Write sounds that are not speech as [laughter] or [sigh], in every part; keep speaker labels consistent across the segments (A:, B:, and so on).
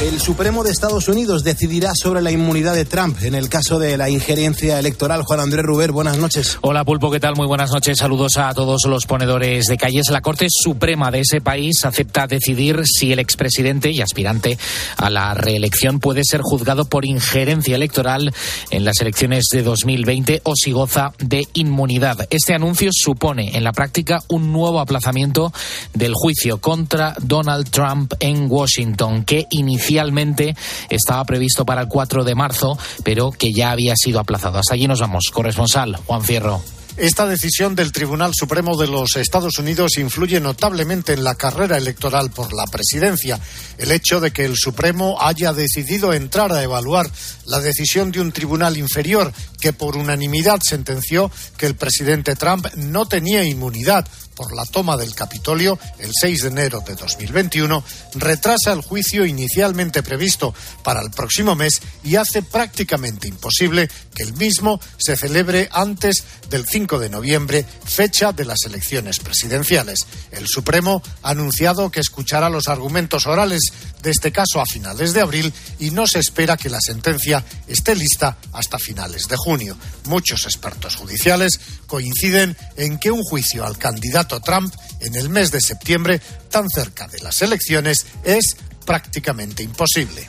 A: El Supremo de Estados Unidos decidirá sobre la inmunidad de Trump en el caso de la injerencia electoral. Juan Andrés Ruber, buenas noches.
B: Hola Pulpo, ¿qué tal? Muy buenas noches. Saludos a todos los ponedores de calles. La Corte Suprema de ese país acepta decidir si el expresidente y aspirante a la reelección puede ser juzgado por injerencia electoral en las elecciones de 2020 o si goza de inmunidad. Este anuncio supone en la práctica un nuevo aplazamiento del juicio contra Donald Trump en Washington que inició inicialmente estaba previsto para el 4 de marzo, pero que ya había sido aplazado. Hasta allí nos vamos. Corresponsal, Juan Fierro.
C: Esta decisión del Tribunal Supremo de los Estados Unidos influye notablemente en la carrera electoral por la presidencia. El hecho de que el Supremo haya decidido entrar a evaluar la decisión de un tribunal inferior que por unanimidad sentenció que el presidente Trump no tenía inmunidad por la toma del Capitolio el 6 de enero de 2021 retrasa el juicio inicialmente previsto para el próximo mes y hace prácticamente imposible que el mismo se celebre antes del 5 de noviembre, fecha de las elecciones presidenciales. El Supremo ha anunciado que escuchará los argumentos orales de este caso a finales de abril y no se espera que la sentencia esté lista hasta finales de junio. Muchos expertos judiciales coinciden en que un juicio al candidato Trump en el mes de septiembre, tan cerca de las elecciones, es prácticamente imposible.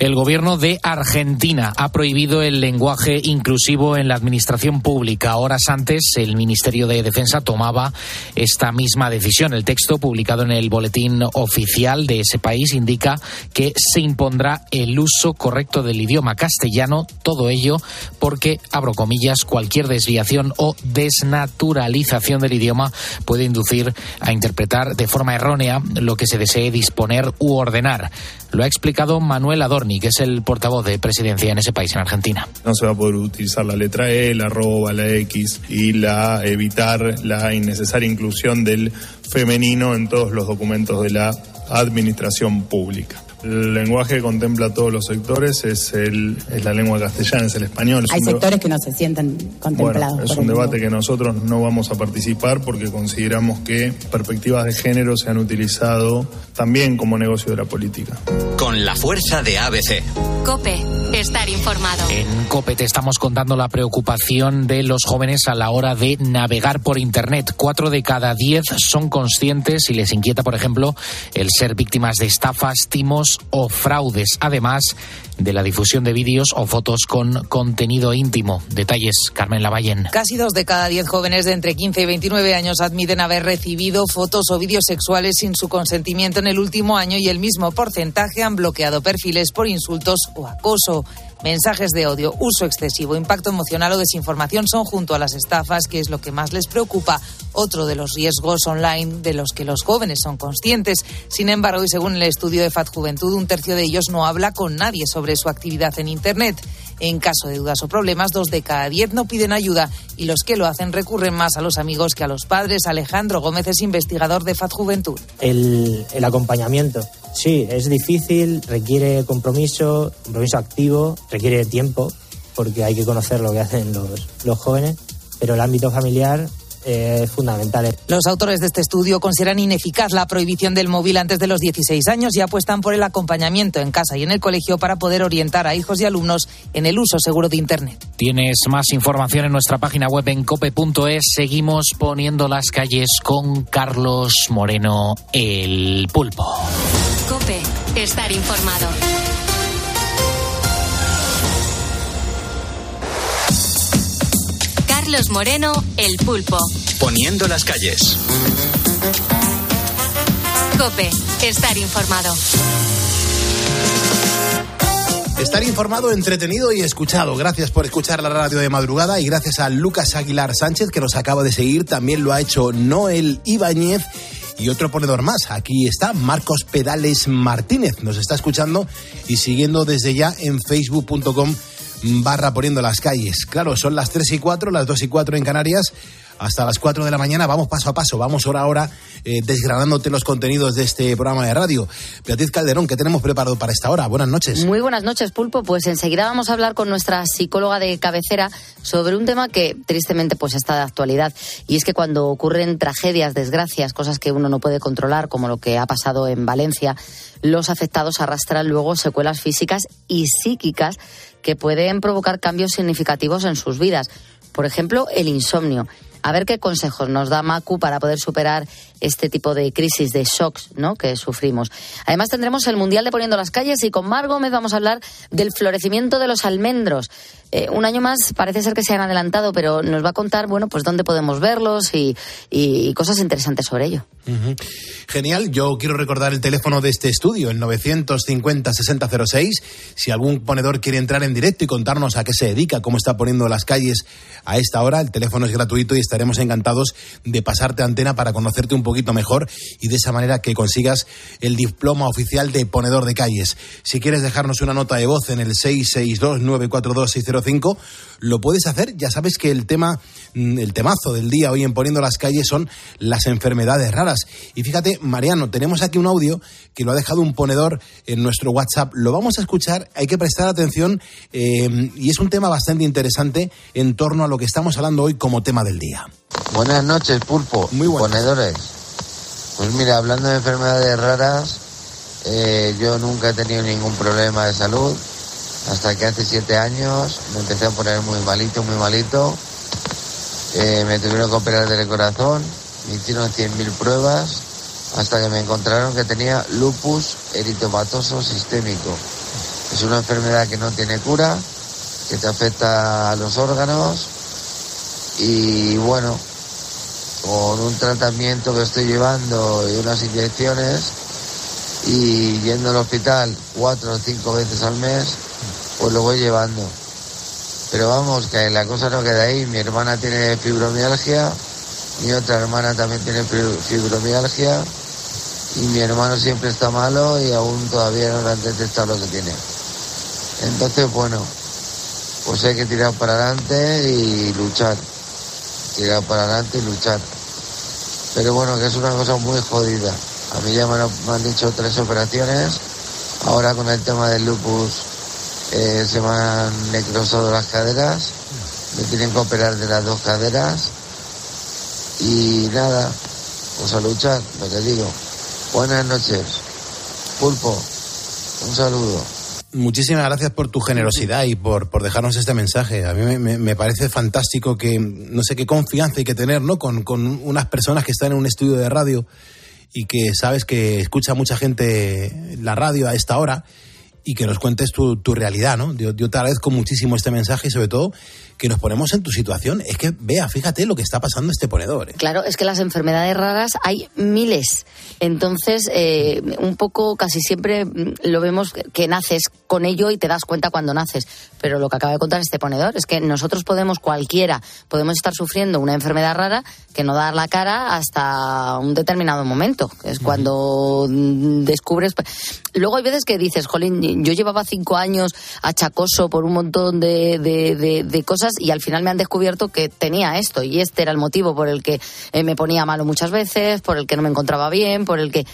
B: El gobierno de Argentina ha prohibido el lenguaje inclusivo en la administración pública. Horas antes, el Ministerio de Defensa tomaba esta misma decisión. El texto publicado en el boletín oficial de ese país indica que se impondrá el uso correcto del idioma castellano, todo ello porque, abro comillas, cualquier desviación o desnaturalización del idioma puede inducir a interpretar de forma errónea lo que se desee disponer u ordenar. Lo ha explicado Manuel Adorni, que es el portavoz de presidencia en ese país, en Argentina.
D: No se va a poder utilizar la letra E, la arroba, la X y la evitar la innecesaria inclusión del femenino en todos los documentos de la administración pública. El lenguaje que contempla todos los sectores es, el, es la lengua castellana, es el español.
E: Hay sectores que no se sienten contemplados.
D: Bueno, es un debate que nosotros no vamos a participar porque consideramos que perspectivas de género se han utilizado también como negocio de la política.
F: Con la fuerza de ABC.
G: Cope, estar informado.
B: En Cope te estamos contando la preocupación de los jóvenes a la hora de navegar por Internet. Cuatro de cada diez son conscientes y les inquieta, por ejemplo, el ser víctimas de estafas, timos o fraudes. Además, de la difusión de vídeos o fotos con contenido íntimo. Detalles, Carmen Lavallen.
H: Casi dos de cada diez jóvenes de entre 15 y 29 años admiten haber recibido fotos o vídeos sexuales sin su consentimiento en el último año y el mismo porcentaje han bloqueado perfiles por insultos o acoso. Mensajes de odio, uso excesivo, impacto emocional o desinformación son junto a las estafas, que es lo que más les preocupa, otro de los riesgos online de los que los jóvenes son conscientes. Sin embargo, y según el estudio de FAT Juventud, un tercio de ellos no habla con nadie sobre su actividad en Internet. En caso de dudas o problemas, dos de cada diez no piden ayuda y los que lo hacen recurren más a los amigos que a los padres. Alejandro Gómez es investigador de FAT Juventud.
I: El acompañamiento. Sí, es difícil, requiere compromiso, compromiso activo, requiere tiempo, porque hay que conocer lo que [laughs] hacen los, los jóvenes, pero el ámbito familiar eh, fundamentales.
H: Los autores de este estudio consideran ineficaz la prohibición del móvil antes de los 16 años y apuestan por el acompañamiento en casa y en el colegio para poder orientar a hijos y alumnos en el uso seguro de Internet.
B: Tienes más información en nuestra página web en cope.es. Seguimos poniendo las calles con Carlos Moreno, el pulpo.
G: Cope, estar informado. Carlos Moreno, el pulpo.
F: Poniendo las calles.
G: Cope, estar informado.
A: Estar informado, entretenido y escuchado. Gracias por escuchar la radio de madrugada y gracias a Lucas Aguilar Sánchez que nos acaba de seguir. También lo ha hecho Noel Ibáñez y otro ponedor más. Aquí está Marcos Pedales Martínez. Nos está escuchando y siguiendo desde ya en facebook.com barra poniendo las calles. Claro, son las 3 y 4, las 2 y 4 en Canarias hasta las 4 de la mañana. Vamos paso a paso, vamos hora a hora eh, desgranándote los contenidos de este programa de radio. Beatriz Calderón, ¿qué tenemos preparado para esta hora? Buenas noches.
J: Muy buenas noches, Pulpo. Pues enseguida vamos a hablar con nuestra psicóloga de cabecera sobre un tema que tristemente pues está de actualidad y es que cuando ocurren tragedias, desgracias, cosas que uno no puede controlar, como lo que ha pasado en Valencia, los afectados arrastran luego secuelas físicas y psíquicas que pueden provocar cambios significativos en sus vidas. Por ejemplo, el insomnio. A ver qué consejos nos da Macu para poder superar este tipo de crisis, de shocks ¿no? que sufrimos. Además tendremos el Mundial de Poniendo las Calles y con Mar Gómez vamos a hablar del florecimiento de los almendros. Eh, un año más parece ser que se han adelantado, pero nos va a contar bueno, pues dónde podemos verlos y, cosas interesantes sobre ello.
A: Genial, yo quiero recordar el teléfono de este estudio, el 950-6006. Si algún ponedor quiere entrar en directo y contarnos a qué se dedica, cómo está poniendo las calles a esta hora, el teléfono es gratuito y estaremos encantados de pasarte antena para conocerte un poquito mejor y de esa manera que consigas el diploma oficial de ponedor de calles. Si quieres dejarnos una nota de voz en el 662-942-605, lo puedes hacer. Ya sabes que el tema, mm, el temazo del día hoy en Poniendo las calles son las enfermedades raras. Y fíjate, Mariano, tenemos aquí un audio que lo ha dejado un ponedor en nuestro WhatsApp. Lo vamos a escuchar, hay que prestar atención eh, y es un tema bastante interesante en torno a lo que estamos hablando hoy como tema del día.
K: Buenas noches, Pulpo.
A: Muy buenas.
K: Ponedores. Pues mira, hablando de enfermedades raras, eh, yo nunca he tenido ningún problema de salud. Hasta que hace siete años me empecé a poner muy malito, muy malito. Eh, me tuvieron que operar del corazón. Me hicieron 100.000 pruebas hasta que me encontraron que tenía lupus eritomatoso sistémico. Es una enfermedad que no tiene cura, que te afecta a los órganos y bueno, con un tratamiento que estoy llevando y unas inyecciones y yendo al hospital cuatro o cinco veces al mes, pues lo voy llevando. Pero vamos, que la cosa no queda ahí. Mi hermana tiene fibromialgia, mi otra hermana también tiene fibromialgia y mi hermano siempre está malo y aún todavía no le han detectado lo que tiene. Entonces, bueno, pues hay que tirar para adelante y luchar. Tirar para adelante y luchar. Pero bueno, que es una cosa muy jodida. A mí ya me, me han dicho tres operaciones. Ahora con el tema del lupus eh, se me han necrosado las caderas. Me tienen que operar de las dos caderas. Y nada, pues a luchar, lo que digo. Buenas noches. Pulpo, un saludo.
A: Muchísimas gracias por tu generosidad y por, por dejarnos este mensaje. A mí me, parece fantástico que, no sé qué confianza hay que tener, ¿no? Con, con unas personas que están en un estudio de radio y que sabes que escucha mucha gente la radio a esta hora y que nos cuentes tu, tu realidad, ¿no? Yo, yo, te agradezco muchísimo este mensaje y sobre todo que nos ponemos en tu situación. Es que, vea, fíjate lo que está pasando este ponedor. ¿eh?
J: Claro, es que las enfermedades raras hay miles. Entonces, eh, un poco, casi siempre lo vemos que naces con ello y te das cuenta cuando naces. Pero lo que acaba de contar este ponedor es que nosotros podemos, cualquiera, podemos estar sufriendo una enfermedad rara que no dar la cara hasta un determinado momento. Es cuando descubres. Luego hay veces que dices, jolín, yo llevaba cinco años achacoso por un montón de, de, cosas y al final me han descubierto que tenía esto y este era el motivo por el que eh, me ponía malo muchas veces, por el que no me encontraba bien, por el que...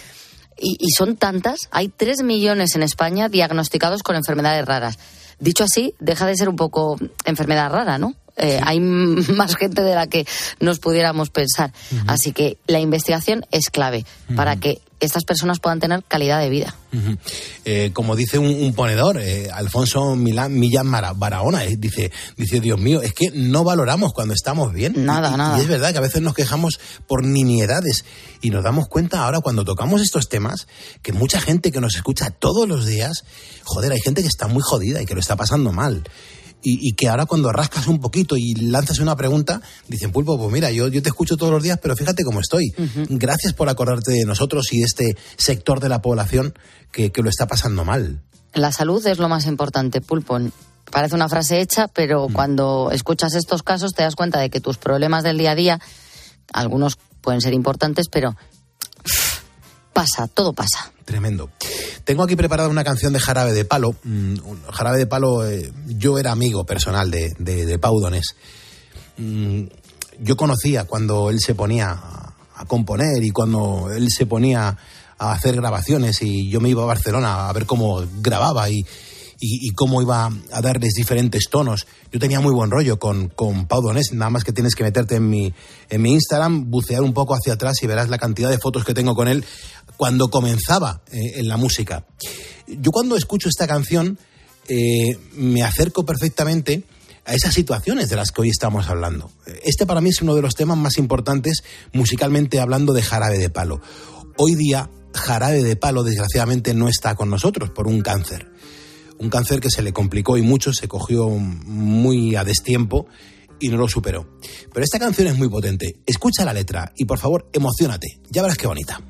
J: Y son tantas, hay tres millones en España diagnosticados con enfermedades raras. Dicho así, deja de ser un poco enfermedad rara, ¿no? Eh, sí. hay [laughs] más gente de la que nos pudiéramos pensar. Uh -huh. Así que la investigación es clave uh -huh. para que estas personas puedan tener calidad de vida.
A: Uh -huh. eh, como dice un, un ponedor, eh, Alfonso Milán, Millán Barahona, eh, dice, dice, Dios mío, es que no valoramos cuando estamos bien.
J: Nada,
A: y,
J: nada.
A: Y es verdad que a veces nos quejamos por nimiedades y nos damos cuenta ahora cuando tocamos estos temas que mucha gente que nos escucha todos los días, joder, hay gente que está muy jodida y que lo está pasando mal y, y, que ahora cuando rascas un poquito y lanzas una pregunta, dicen, Pulpo, pues mira, yo, yo te escucho todos los días, pero fíjate cómo estoy. Uh -huh. Gracias por acordarte de nosotros y este sector de la población que, que, lo está pasando mal.
J: La salud es lo más importante, Pulpo. Parece una frase hecha, pero -huh. cuando escuchas estos casos te das cuenta de que tus problemas del día a día, algunos pueden ser importantes, pero pasa, todo pasa.
A: Tremendo. Tengo aquí preparada una canción de Jarabe de Palo. Mm, Jarabe de Palo, eh, yo era amigo personal de, de, de Pau. Mm, yo conocía cuando él se ponía a componer y cuando él se ponía a hacer grabaciones y yo me iba a Barcelona a ver cómo grababa y, y, cómo iba a darles diferentes tonos. Yo tenía muy buen rollo con, con Pau Donés, nada más que tienes que meterte en mi, en mi Instagram, bucear un poco hacia atrás y verás la cantidad de fotos que tengo con él cuando comenzaba eh, en la música. Yo cuando escucho esta canción eh, me acerco perfectamente a esas situaciones de las que hoy estamos hablando. Este para mí es uno de los temas más importantes musicalmente hablando de Jarabe de Palo. Hoy día Jarabe de Palo desgraciadamente no está con nosotros por un cáncer. Un cáncer que se le complicó y mucho, se cogió muy a destiempo y no lo superó. Pero esta canción es muy potente. Escucha la letra y por favor emocionate. Ya verás qué bonita.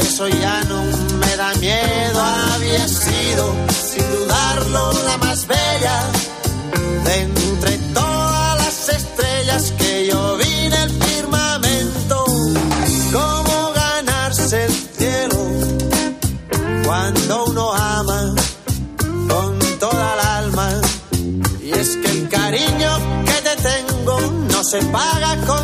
L: Eso ya no me da miedo, había sido sin dudarlo la más bella de entre todas las estrellas que yo vi en el firmamento. ¿Cómo ganarse el cielo cuando uno ama? toda el alma. Y es que el cariño que te tengo no se paga con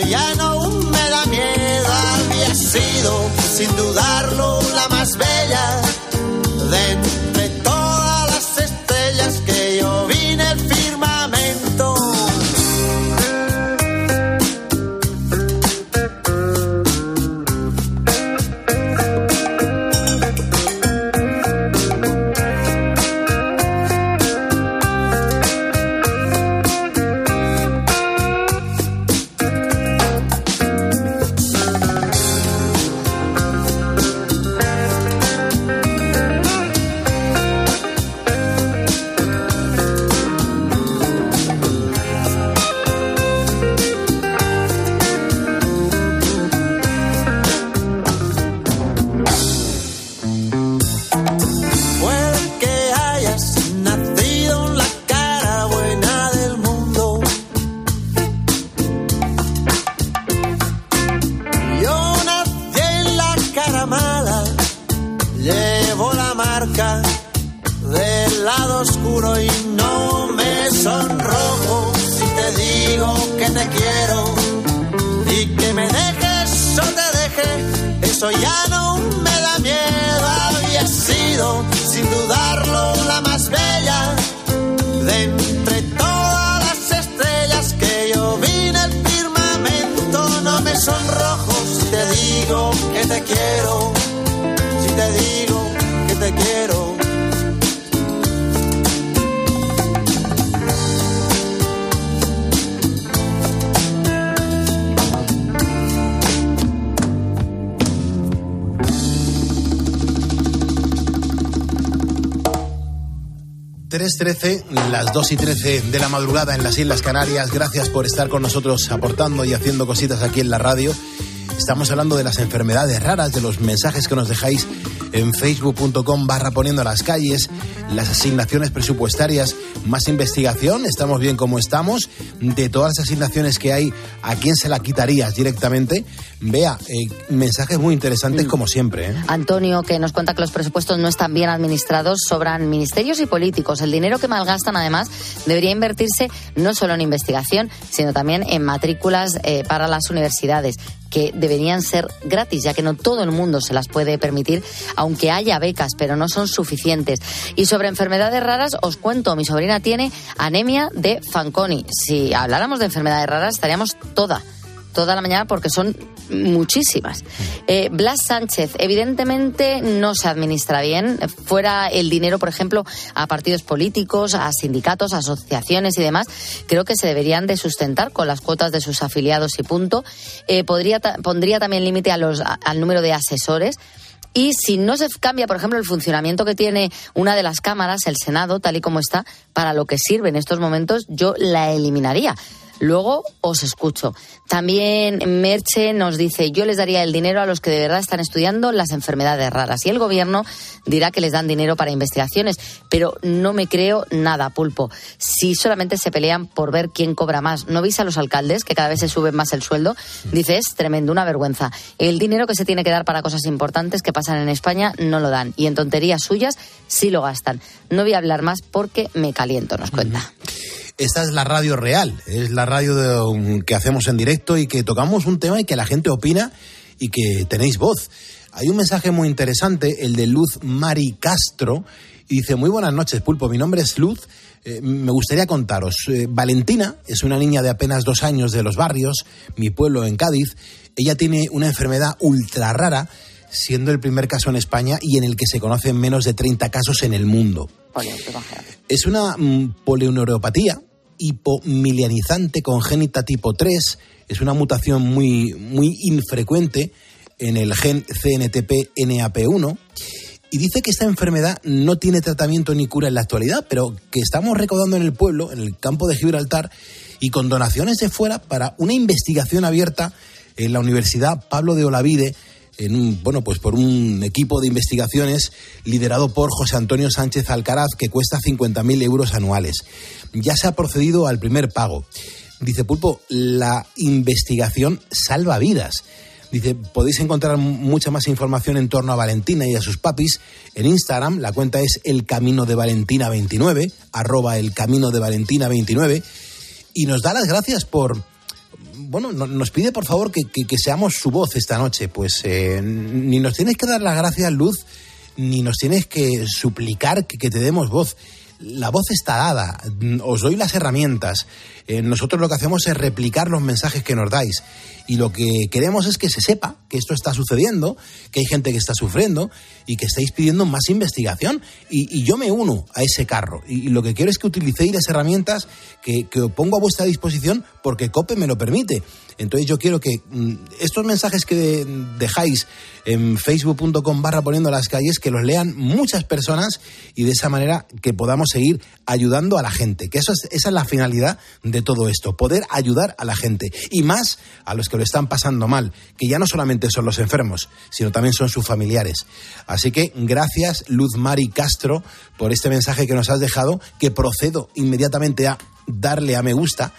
L: ya no me da miedo. Había sido, sin dudarlo, la más bella quiero. Y que me dejes o te deje, eso ya no me da miedo, había sido sin dudarlo la más bella de entre todas las estrellas que yo vi en el firmamento, no me sonrojo si te digo que te quiero, si te digo
A: 3.13, las 2 y 13 de la madrugada en las Islas Canarias. Gracias por estar con nosotros aportando y haciendo cositas aquí en la radio. Estamos hablando de las enfermedades raras, de los mensajes que nos dejáis en facebook.com barra poniendo las calles, las asignaciones presupuestarias, más investigación, estamos bien como estamos, de todas las asignaciones que hay, ¿a quién se la quitarías directamente? Vea, eh, mensajes muy interesantes como siempre. ¿eh?
J: Antonio, que nos cuenta que los presupuestos no están bien administrados, sobran ministerios y políticos. El dinero que malgastan, además, debería invertirse no solo en investigación, sino también en matrículas eh, para las universidades. Que deberían ser gratis, ya que no todo el mundo se las puede permitir, aunque haya becas, pero no son suficientes. Y sobre enfermedades raras, os cuento, mi sobrina tiene anemia de Fanconi. Si habláramos de enfermedades raras, estaríamos toda toda la mañana porque son muchísimas. Eh, Blas Sánchez, evidentemente no se administra bien. Fuera el dinero, por ejemplo, a partidos políticos, a sindicatos, a asociaciones y demás, creo que se deberían de sustentar con las cuotas de sus afiliados y punto. Eh, podría, pondría también límite a al número de asesores. Y si no se cambia, por ejemplo, el funcionamiento que tiene una de las cámaras, el Senado, tal y como está, para lo que sirve en estos momentos, yo la eliminaría. Luego os escucho. También Merche nos dice, yo les daría el dinero a los que de verdad están estudiando las enfermedades raras. Y el gobierno dirá que les dan dinero para investigaciones, pero no me creo nada, pulpo. Si solamente se pelean por ver quién cobra más, ¿no veis a los alcaldes que cada vez se sube más el sueldo? Dice, es tremendo, una vergüenza. El dinero que se tiene que dar para cosas importantes que pasan en España no lo dan. Y en tonterías suyas sí lo gastan. No voy a hablar más porque me caliento, nos cuenta.
A: Esta es la radio real, es la radio que hacemos en directo y que tocamos un tema y que la gente opina y que tenéis voz. Hay un mensaje muy interesante, el de Luz Mari Castro, y dice, muy buenas noches, Pulpo, mi nombre es Luz. Eh, me gustaría contaros, eh, Valentina es una niña de apenas dos años de los barrios, mi pueblo en Cádiz. Ella tiene una enfermedad ultra rara, siendo el primer caso en España y en el que se conocen menos de 30 casos en el mundo. Es una mm, poliuneuropatía hipomilianizante congénita tipo 3. Es una mutación muy, muy infrecuente en el gen CNTP-NAP1. Y dice que esta enfermedad no tiene tratamiento ni cura en la actualidad, pero que estamos recaudando en el pueblo, en el campo de Gibraltar, y con donaciones de fuera para una investigación abierta en la Universidad Pablo de Olavide en un, bueno, pues por un equipo de investigaciones liderado por José Antonio Sánchez Alcaraz que cuesta 50.000 euros anuales. Ya se ha procedido al primer pago. Dice Pulpo, la investigación salva vidas. Dice, podéis encontrar mucha más información en torno a Valentina y a sus papis en Instagram. La cuenta es El Camino de Valentina 29, arroba El Camino de Valentina 29. Y nos da las gracias por, bueno, nos pide por favor que, seamos su voz esta noche. Pues eh, ni nos tienes que dar las gracias, Luz, ni nos tienes que suplicar que, que te demos voz la voz está dada, os doy las herramientas. Eh, nosotros lo que hacemos es replicar los mensajes que nos dais. Y lo que queremos es que se sepa que esto está sucediendo, que hay gente que está sufriendo y que estáis pidiendo más investigación. Y, yo me uno a ese carro. Y, lo que quiero es que utilicéis las herramientas que, que pongo a vuestra disposición porque COPE me lo permite. Entonces yo quiero que mm, estos mensajes que dejáis en facebook.com barra poniendo las calles, que los lean muchas personas y de esa manera que podamos seguir ayudando a la gente. Que eso es, esa es la finalidad de todo esto, poder ayudar a la gente. Y más a los que lo están pasando mal, que ya no solamente son los enfermos, sino también son sus familiares. Así que gracias Luz Mari Castro por este mensaje que nos has dejado, que procedo inmediatamente a darle a me gusta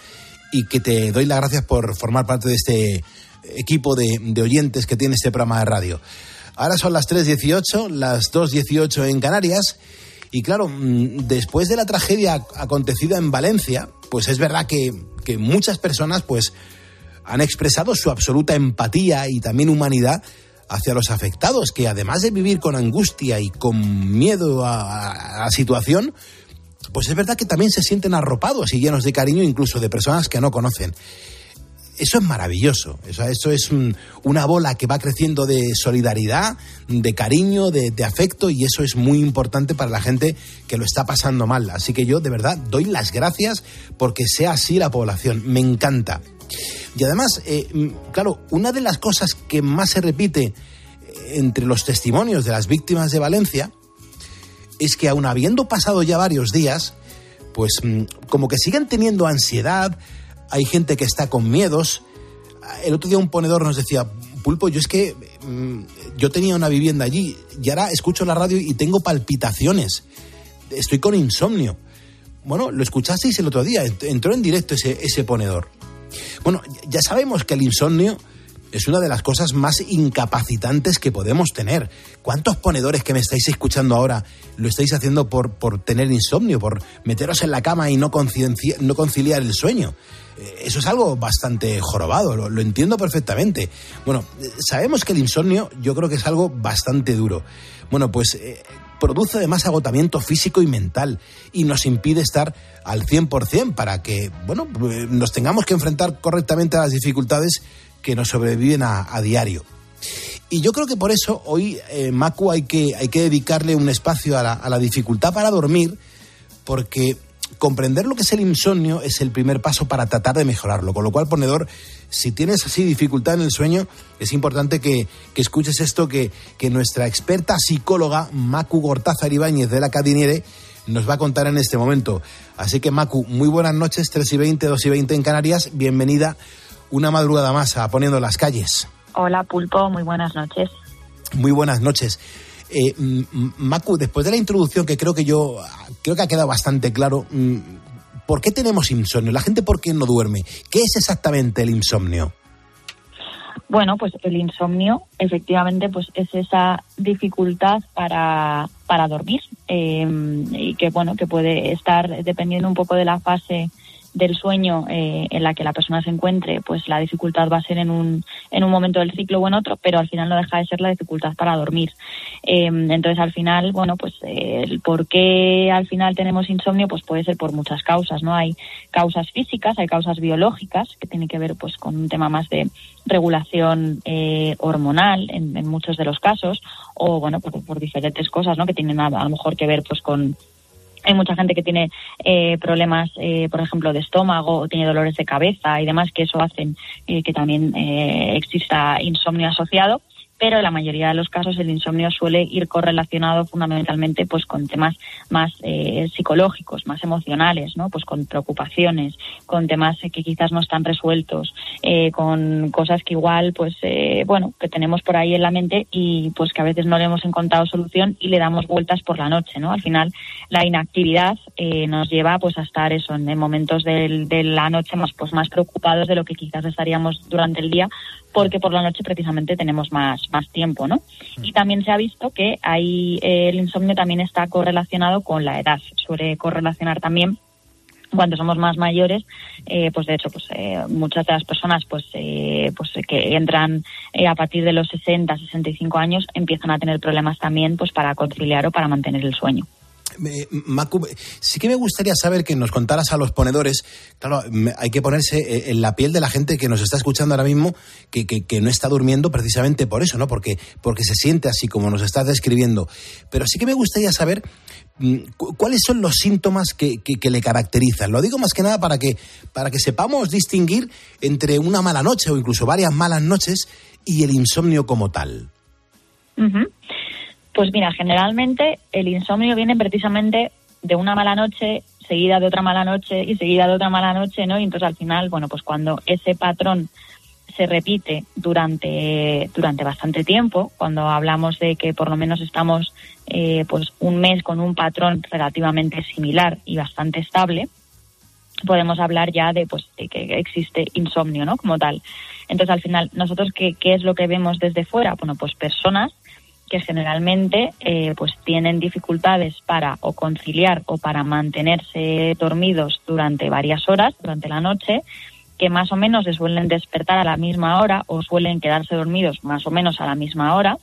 A: y que te doy las gracias por formar parte de este equipo de, oyentes que tiene este programa de radio. Ahora son las 3.18, las 2.18 en Canarias. Y claro, mm, después de la tragedia acontecida en Valencia, pues es verdad que, que muchas personas pues han expresado su absoluta empatía y también humanidad hacia los afectados, que además de vivir con angustia y con miedo a, a la situación, pues es verdad que también se sienten arropados y llenos de cariño incluso de personas que no conocen. Eso es maravilloso, eso, es una bola que va creciendo de solidaridad, de cariño, de, afecto y eso es muy importante para la gente que lo está pasando mal. Así que yo de verdad doy las gracias porque sea así la población, me encanta. Y además, eh, claro, una de las cosas que más se repite eh, entre los testimonios de las víctimas de Valencia es que aun habiendo pasado ya varios días, pues mm, como que siguen teniendo ansiedad, hay gente que está con miedos. El otro día un ponedor nos decía, Pulpo, yo es que mm, yo tenía una vivienda allí y ahora escucho la radio y tengo palpitaciones, estoy con insomnio. Bueno, lo escuchasteis el otro día, entró en directo ese, ese ponedor. Bueno, ya sabemos que el insomnio es una de las cosas más incapacitantes que podemos tener. ¿Cuántos ponedores que me estáis escuchando ahora lo estáis haciendo por, por tener insomnio, por meteros en la cama y no, no conciliar el sueño? Eh, eso es algo bastante jorobado, lo, entiendo perfectamente. Bueno, eh, sabemos que el insomnio yo creo que es algo bastante duro. Bueno, pues eh, produce además agotamiento físico y mental y nos impide estar al 100% para que, bueno, nos tengamos que enfrentar correctamente a las dificultades que nos sobreviven a, a diario. Y yo creo que por eso hoy, eh, Macu, hay que, hay que dedicarle un espacio a la, a la dificultad para dormir, porque comprender lo que es el insomnio es el primer paso para tratar de mejorarlo. Con lo cual, ponedor, si tienes así dificultad en el sueño, es importante que, que escuches esto que, que, nuestra experta psicóloga, Macu Gortázar Ibáñez de la Cadiniere, nos va a contar en este momento. Así que, Macu, muy buenas noches, 3 y 20, 2 y 20 en Canarias. Bienvenida una madrugada más a Poniendo las Calles.
M: Hola, Pulpo, muy buenas noches.
A: Muy buenas noches. Eh, Macu, después de la introducción que creo que yo creo que ha quedado bastante claro, ¿por qué tenemos insomnio? La gente por qué no duerme. ¿Qué es exactamente el insomnio?
M: Bueno, pues el insomnio efectivamente pues es esa dificultad para, para dormir eh, y que bueno que puede estar dependiendo un poco de la fase del sueño eh, en la que la persona se encuentre, pues la dificultad va a ser en un, en un momento del ciclo o en otro, pero al final no deja de ser la dificultad para dormir. Eh, entonces, al final, bueno, pues eh, el por qué al final tenemos insomnio, pues puede ser por muchas causas, ¿no? Hay causas físicas, hay causas biológicas que tienen que ver, pues, con un tema más de regulación eh, hormonal en, en, muchos de los casos, o bueno, por, por diferentes cosas, ¿no? Que tienen a, a lo mejor que ver, pues, con hay mucha gente que tiene eh, problemas, eh, por ejemplo, de estómago o tiene dolores de cabeza y demás, que eso hacen eh, que también eh, exista insomnio asociado pero la mayoría de los casos el insomnio suele ir correlacionado fundamentalmente pues con temas más eh, psicológicos, más emocionales, ¿no? Pues con preocupaciones, con temas que quizás no están resueltos, eh, con cosas que igual pues eh, bueno que tenemos por ahí en la mente y pues que a veces no le hemos encontrado solución y le damos vueltas por la noche, ¿no? Al final la inactividad eh, nos lleva pues a estar eso en momentos de la noche más pues más preocupados de lo que quizás estaríamos durante el día porque por la noche precisamente tenemos más, más tiempo, ¿no? Y también se ha visto que ahí eh, el insomnio también está correlacionado con la edad, suele correlacionar también cuando somos más mayores, eh, pues de hecho, pues eh, muchas de las personas, pues, eh, pues que entran eh, a partir de los 60, 65 años, empiezan a tener problemas también, pues, para conciliar o para mantener el sueño.
A: Sí que me gustaría saber que nos contaras a los ponedores, claro, hay que ponerse eh, en la piel de la gente que nos está escuchando ahora mismo, que, no está durmiendo precisamente por eso, ¿no? Porque, porque se siente así como nos estás describiendo. Pero sí que me gustaría saber mm, cuáles son los síntomas que, que, le caracterizan. Lo digo más que nada para que, para que sepamos distinguir entre una mala noche o incluso varias malas noches y el insomnio como tal.
M: Pues mira, generalmente el insomnio viene precisamente de una mala noche seguida de otra mala noche y seguida de otra mala noche, ¿no? Y entonces al final, bueno, pues cuando ese patrón se repite durante, durante bastante tiempo, cuando hablamos de que por lo menos estamos eh, pues un mes con un patrón relativamente similar y bastante estable, podemos hablar ya de pues de que existe insomnio, ¿no? Como tal. Entonces al final, nosotros qué, qué es lo que vemos desde fuera? Bueno, pues personas que generalmente eh, pues tienen dificultades para o conciliar o para mantenerse dormidos durante varias horas durante la noche que más o menos se suelen despertar a la misma hora o suelen quedarse dormidos más o menos a la misma hora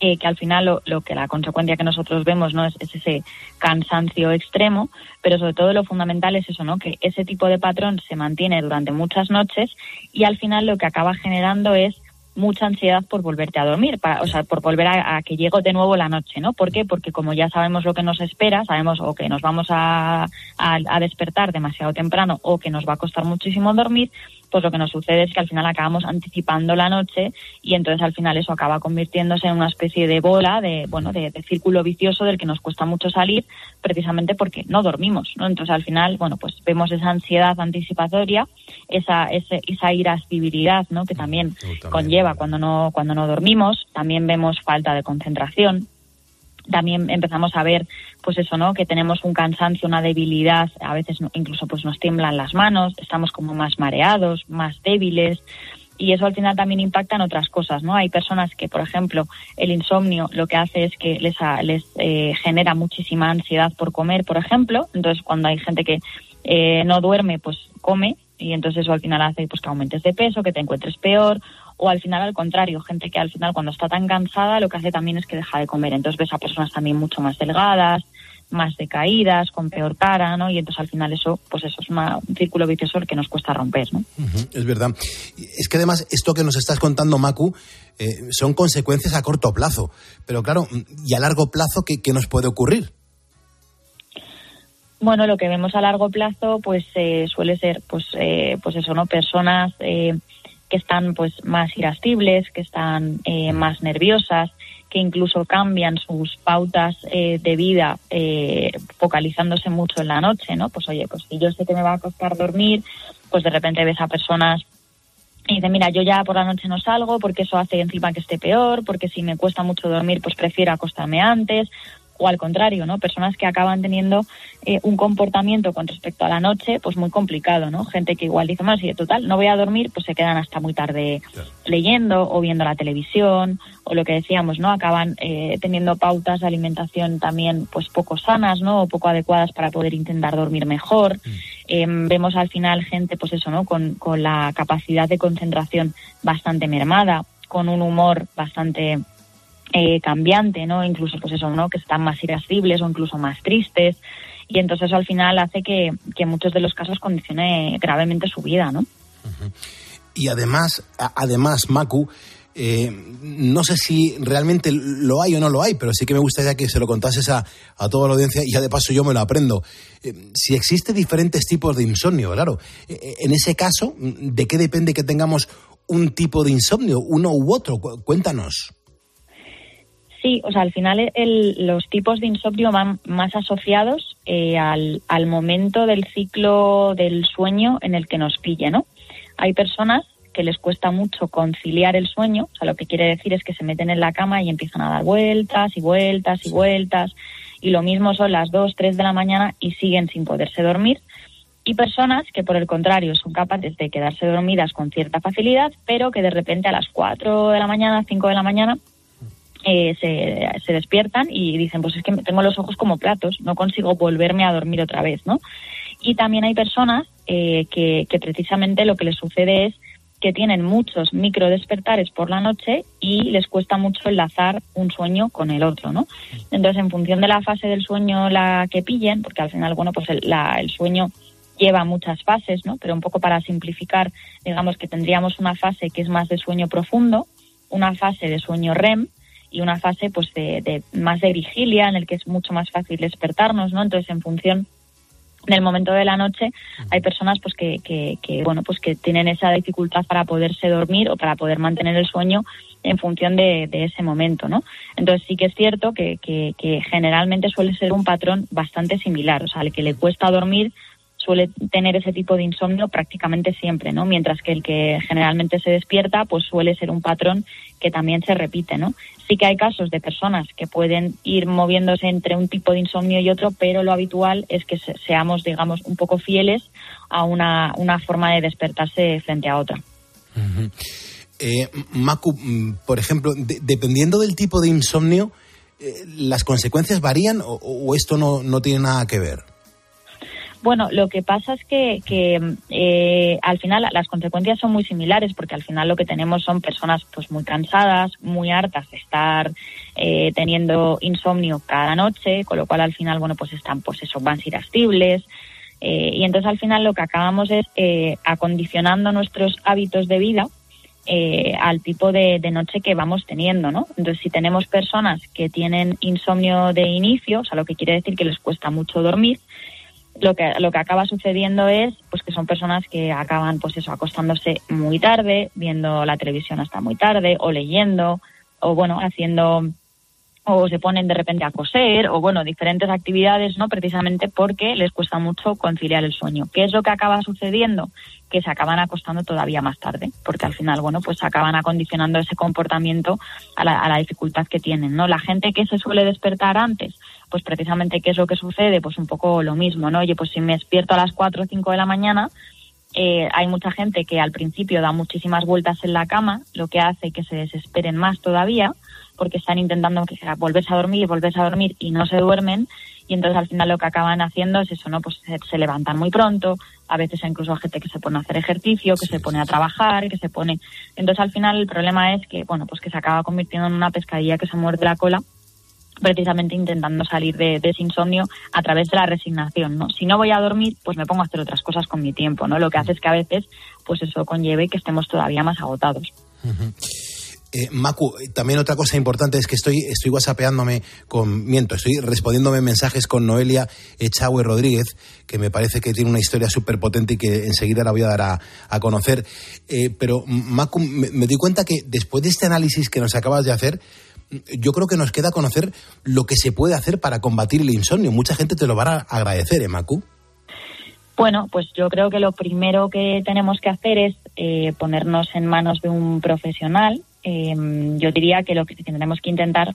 M: eh, que al final lo, lo, que la consecuencia que nosotros vemos no es, es, ese cansancio extremo, pero sobre todo lo fundamental es eso, ¿no? Que ese tipo de patrón se mantiene durante muchas noches y al final lo que acaba generando es mucha ansiedad por volverte a dormir, para, o sea, por volver a, a, que llegue de nuevo la noche, ¿no? ¿Por qué? Porque como ya sabemos lo que nos espera, sabemos o que nos vamos a, a, a despertar demasiado temprano o que nos va a costar muchísimo dormir, pues lo que nos sucede es que al final acabamos anticipando la noche y entonces al final eso acaba convirtiéndose en una especie de bola, de bueno, de, de círculo vicioso del que nos cuesta mucho salir, precisamente porque no dormimos, ¿no? Entonces al final, bueno, pues vemos esa ansiedad anticipatoria, esa, esa, esa irascibilidad, ¿no? Que también conlleva cuando no, cuando no dormimos, también vemos falta de concentración, también empezamos a ver pues eso no que tenemos un cansancio una debilidad a veces incluso pues nos tiemblan las manos estamos como más mareados más débiles y eso al final también impacta en otras cosas, ¿no? Hay personas que, por ejemplo, el insomnio lo que hace es que les, les eh, genera muchísima ansiedad por comer, por ejemplo. Entonces, cuando hay gente que eh, no duerme, pues come y entonces eso al final hace pues que aumentes de peso, que te encuentres peor o al final al contrario, gente que al final cuando está tan cansada lo que hace también es que deja de comer. Entonces ves a personas también mucho más delgadas, más decaídas, con peor cara, ¿no? Y entonces al final eso, pues eso es un círculo vicioso que nos cuesta romper, ¿no?
A: es verdad. Es que además esto que nos estás contando, Macu, eh, son consecuencias a corto plazo. Pero claro, ¿y a largo plazo qué, qué nos puede ocurrir?
M: Bueno, lo que vemos a largo plazo, pues eh, suele ser, pues, eh, pues eso, ¿no? Personas eh, que están, pues, más irascibles, que están eh, más nerviosas, que incluso cambian sus pautas eh, de vida eh, focalizándose mucho en la noche, ¿no? Pues oye, pues si yo sé que me va a costar dormir, pues de repente ves a personas y dicen, mira, yo ya por la noche no salgo porque eso hace encima que esté peor, porque si me cuesta mucho dormir, pues prefiero acostarme antes, o al contrario, ¿no? Personas que acaban teniendo eh, un comportamiento con respecto a la noche, pues muy complicado, ¿no? Gente que igual dice, más y total, no voy a dormir, pues se quedan hasta muy tarde leyendo o viendo la televisión, o lo que decíamos, ¿no? Acaban eh, teniendo pautas de alimentación también, pues poco sanas, ¿no? O poco adecuadas para poder intentar dormir mejor. Em, vemos al final gente, pues eso, ¿no? Con, con la capacidad de concentración bastante mermada, con un humor bastante eh, cambiante, ¿no? Incluso, pues eso, ¿no? Que están más irascibles o incluso más tristes. Y entonces eso al final hace que, que muchos de los casos condicione gravemente su vida, ¿no?
A: Y además, además, Macu, eh, no sé si realmente lo hay o no lo hay, pero sí que me gustaría que se lo contases a, a toda la audiencia y ya de paso yo me lo aprendo. Eh, si existe diferentes tipos de insomnio, claro, eh, en ese caso, ¿de qué depende que tengamos un tipo de insomnio, uno u otro? Cuéntanos.
M: Sí, o sea, al final el, los tipos de insomnio van más asociados eh, al, al, momento del ciclo del sueño en el que nos pille, ¿no? Hay personas que les cuesta mucho conciliar el sueño, o sea, lo que quiere decir es que se meten en la cama y empiezan a dar vueltas y vueltas y vueltas, y lo mismo son las 2, 3 de la mañana y siguen sin poderse dormir. Y personas que, por el contrario, son capaces de quedarse dormidas con cierta facilidad, pero que de repente a las 4 de la mañana, 5 de la mañana, eh, se, despiertan y dicen, pues es que tengo los ojos como platos, no consigo volverme a dormir otra vez, ¿no? Y también hay personas eh, que, que, precisamente lo que les sucede es que tienen muchos micro despertares por la noche y les cuesta mucho enlazar un sueño con el otro, ¿no? Entonces, en función de la fase del sueño la que pillen, porque al final, bueno, pues el, la, el sueño lleva muchas fases, ¿no? Pero un poco para simplificar, digamos que tendríamos una fase que es más de sueño profundo, una fase de sueño REM, y una fase pues de, de, más de vigilia en el que es mucho más fácil despertarnos, ¿no? Entonces, en función del momento de la noche, hay personas pues que, que, que, bueno pues que tienen esa dificultad para poderse dormir o para poder mantener el sueño en función de, de ese momento, ¿no? Entonces sí que es cierto que, que, que generalmente suele ser un patrón bastante similar, o sea, al que le cuesta dormir suele tener ese tipo de insomnio prácticamente siempre, ¿no? Mientras que el que generalmente se despierta, pues suele ser un patrón que también se repite, ¿no? Sí que hay casos de personas que pueden ir moviéndose entre un tipo de insomnio y otro, pero lo habitual es que seamos, digamos, un poco fieles a una, una forma de despertarse frente a otra.
A: Eh, Macu, por ejemplo, de, dependiendo del tipo de insomnio, eh, ¿las consecuencias varían o, o esto no, no tiene nada que ver?
M: Bueno, lo que pasa es que, que eh, al final las consecuencias son muy similares porque al final lo que tenemos son personas pues muy cansadas, muy hartas de estar eh, teniendo insomnio cada noche, con lo cual al final bueno pues están pues eso van irascibles eh, y entonces al final lo que acabamos es eh, acondicionando nuestros hábitos de vida eh, al tipo de, de, noche que vamos teniendo, ¿no? Entonces, si tenemos personas que tienen insomnio de inicio, o sea, lo que quiere decir que les cuesta mucho dormir, lo que lo que acaba sucediendo es pues que son personas que acaban pues eso acostándose muy tarde viendo la televisión hasta muy tarde o leyendo o bueno haciendo o se ponen de repente a coser o bueno diferentes actividades no precisamente porque les cuesta mucho conciliar el sueño. Qué es lo que acaba sucediendo que se acaban acostando todavía más tarde porque al final bueno pues acaban acondicionando ese comportamiento a la, a la dificultad que tienen no la gente que se suele despertar antes pues precisamente qué es lo que sucede, pues un poco lo mismo, ¿no? Oye, pues si me despierto a las 4 o 5 de la mañana, eh, hay mucha gente que al principio da muchísimas vueltas en la cama, lo que hace que se desesperen más todavía, porque están intentando que sea, volverse a dormir y volverse a dormir y no se duermen. Y entonces al final lo que acaban haciendo es eso, ¿no? Pues se, se levantan muy pronto, a veces incluso hay gente que se pone a hacer ejercicio, que se pone a trabajar, que se pone. Entonces al final el problema es que, bueno, pues que se acaba convirtiendo en una pescadilla que se muerde la cola precisamente intentando salir de, de, ese insomnio a través de la resignación, ¿no? Si no voy a dormir, pues me pongo a hacer otras cosas con mi tiempo, ¿no? Lo que hace es que a veces, pues eso conlleve que estemos todavía más agotados.
A: Uh -huh. Eh, Macu, también otra cosa importante es que estoy, estoy whatsappeándome con, miento, estoy respondiéndome mensajes con Noelia Echagüe Rodríguez, que me parece que tiene una historia súper potente y que enseguida la voy a dar a, a conocer. Eh, pero, Macu, me, di cuenta que después de este análisis que nos acabas de hacer, yo creo que nos queda conocer lo que se puede hacer para combatir el insomnio. Mucha gente te lo va a agradecer, ¿eh, Macu?
M: Bueno, pues yo creo que lo primero que tenemos que hacer es eh, ponernos en manos de un profesional. Eh, yo diría que lo que tenemos que intentar,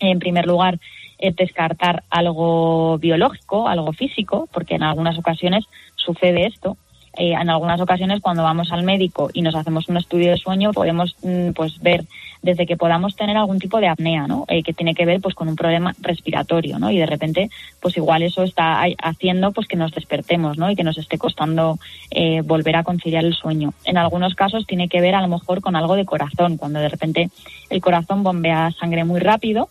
M: en primer lugar, es descartar algo biológico, algo físico, porque en algunas ocasiones sucede esto. Eh, en algunas ocasiones cuando vamos al médico y nos hacemos un estudio de sueño podemos mm, pues ver desde que podamos tener algún tipo de apnea, ¿no? Eh, que tiene que ver pues con un problema respiratorio, ¿no? Y de repente pues igual eso está haciendo pues que nos despertemos, ¿no? Y que nos esté costando eh, volver a conciliar el sueño. En algunos casos tiene que ver a lo mejor con algo de corazón, cuando de repente el corazón bombea sangre muy rápido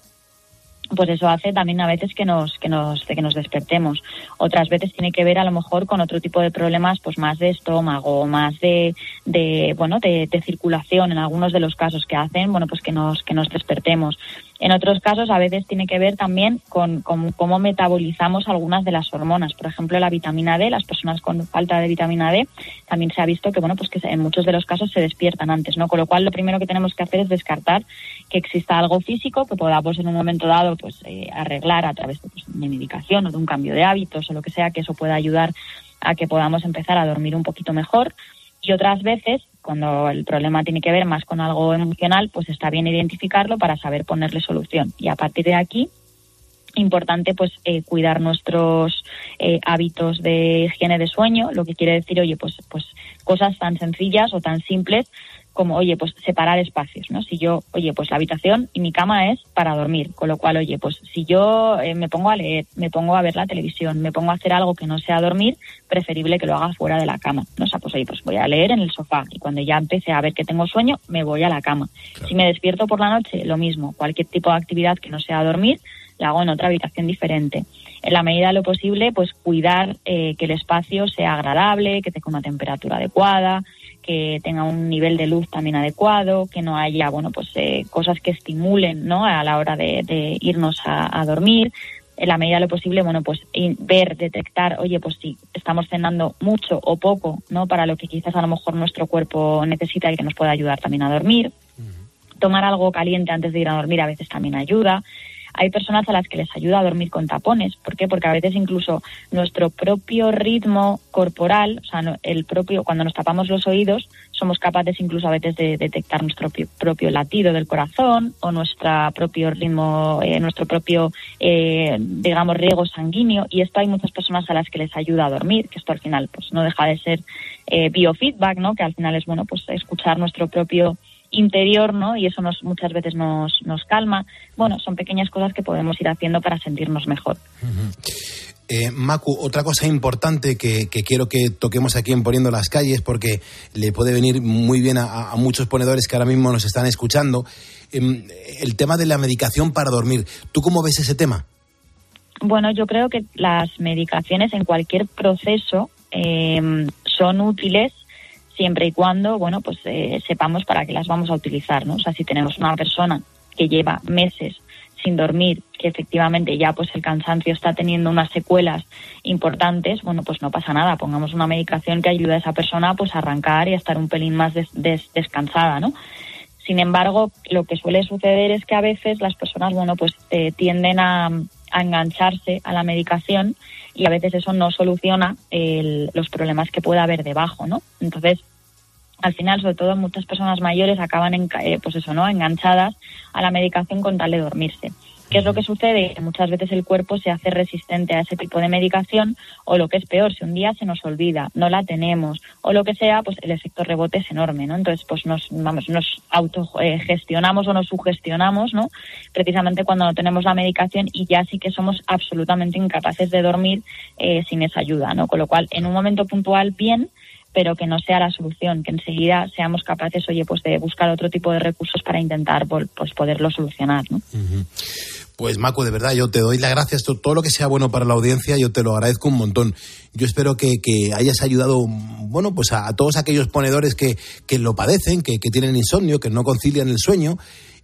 M: pues eso hace también a veces que nos que nos que nos despertemos. Otras veces tiene que ver a lo mejor con otro tipo de problemas pues más de estómago más de, de bueno de, de, circulación en algunos de los casos que hacen bueno pues que nos que nos despertemos en otros casos a veces tiene que ver también con, con cómo metabolizamos algunas de las hormonas. Por ejemplo la vitamina D las personas con falta de vitamina D también se ha visto que bueno pues que en muchos de los casos se despiertan antes no con lo cual lo primero que tenemos que hacer es descartar que exista algo físico que podamos en un momento dado pues eh, arreglar a través pues, de medicación o de un cambio de hábitos o lo que sea que eso pueda ayudar a que podamos empezar a dormir un poquito mejor. Y otras veces cuando el problema tiene que ver más con algo emocional pues está bien identificarlo para saber ponerle solución. Y a partir de aquí importante pues eh, cuidar nuestros eh, hábitos de higiene de sueño lo que quiere decir oye pues pues cosas tan sencillas o tan simples como, oye, pues separar espacios, ¿no? Si yo, oye, pues la habitación y mi cama es para dormir, con lo cual, oye, pues si yo eh, me pongo a leer, me pongo a ver la televisión, me pongo a hacer algo que no sea dormir, preferible que lo haga fuera de la cama, ¿no? O sea, pues oye, pues voy a leer en el sofá y cuando ya empecé a ver que tengo sueño, me voy a la cama. Claro. Si me despierto por la noche, lo mismo, cualquier tipo de actividad que no sea dormir, la hago en otra habitación diferente. En la medida de lo posible, pues cuidar eh, que el espacio sea agradable, que tenga una temperatura adecuada, que tenga un nivel de luz también adecuado, que no haya, bueno, pues eh, cosas que estimulen, ¿no? A la hora de, de irnos a, a, dormir. En la medida de lo posible, bueno, pues ver, detectar, oye, pues si estamos cenando mucho o poco, ¿no? Para lo que quizás a lo mejor nuestro cuerpo necesita y que nos pueda ayudar también a dormir. Uh -huh. Tomar algo caliente antes de ir a dormir a veces también ayuda hay personas a las que les ayuda a dormir con tapones. ¿Por qué? Porque a veces incluso nuestro propio ritmo corporal, o sea, el propio, cuando nos tapamos los oídos, somos capaces incluso a veces de detectar nuestro propio, latido del corazón o nuestro propio ritmo, eh, nuestro propio, eh, digamos, riego sanguíneo. Y esto hay muchas personas a las que les ayuda a dormir, que esto al final pues no deja de ser eh, biofeedback, ¿no? Que al final es, bueno, pues escuchar nuestro propio interior, ¿no? Y eso nos, muchas veces nos, nos calma. Bueno, son pequeñas cosas que podemos ir haciendo para sentirnos mejor.
A: Uh -huh. Eh, Macu, otra cosa importante que, que, quiero que toquemos aquí en Poniendo las Calles, porque le puede venir muy bien a, a muchos ponedores que ahora mismo nos están escuchando, eh, el tema de la medicación para dormir. ¿Tú cómo ves ese tema?
M: Bueno, yo creo que las medicaciones en cualquier proceso eh, son útiles siempre y cuando, bueno, pues eh, sepamos para qué las vamos a utilizar, ¿no? O sea, si tenemos una persona que lleva meses sin dormir, que efectivamente ya pues el cansancio está teniendo unas secuelas importantes, bueno, pues no pasa nada, pongamos una medicación que ayude a esa persona pues a arrancar y a estar un pelín más des des descansada, ¿no? Sin embargo, lo que suele suceder es que a veces las personas, bueno, pues eh, tienden a, a engancharse a la medicación y a veces eso no soluciona el, los problemas que pueda haber debajo, ¿no? Entonces, al final, sobre todo muchas personas mayores acaban en, eh, pues eso, ¿no? enganchadas a la medicación con tal de dormirse. ¿Qué es lo que sucede? Que muchas veces el cuerpo se hace resistente a ese tipo de medicación o lo que es peor, si un día se nos olvida, no la tenemos o lo que sea, pues el efecto rebote es enorme, ¿no? Entonces, pues nos, vamos, nos autogestionamos o nos sugestionamos, ¿no? Precisamente cuando no tenemos la medicación y ya sí que somos absolutamente incapaces de dormir eh, sin esa ayuda, ¿no? Con lo cual, en un momento puntual, bien, pero que no sea la solución, que enseguida seamos capaces, oye, pues de buscar otro tipo de recursos para intentar pues poderlo solucionar, ¿no?
A: Pues Macu, de verdad, yo te doy las gracias. Todo lo que sea bueno para la audiencia, yo te lo agradezco un montón. Yo espero que, hayas ayudado, bueno, pues a, todos aquellos ponedores que, que lo padecen, que, que tienen insomnio, que no concilian el sueño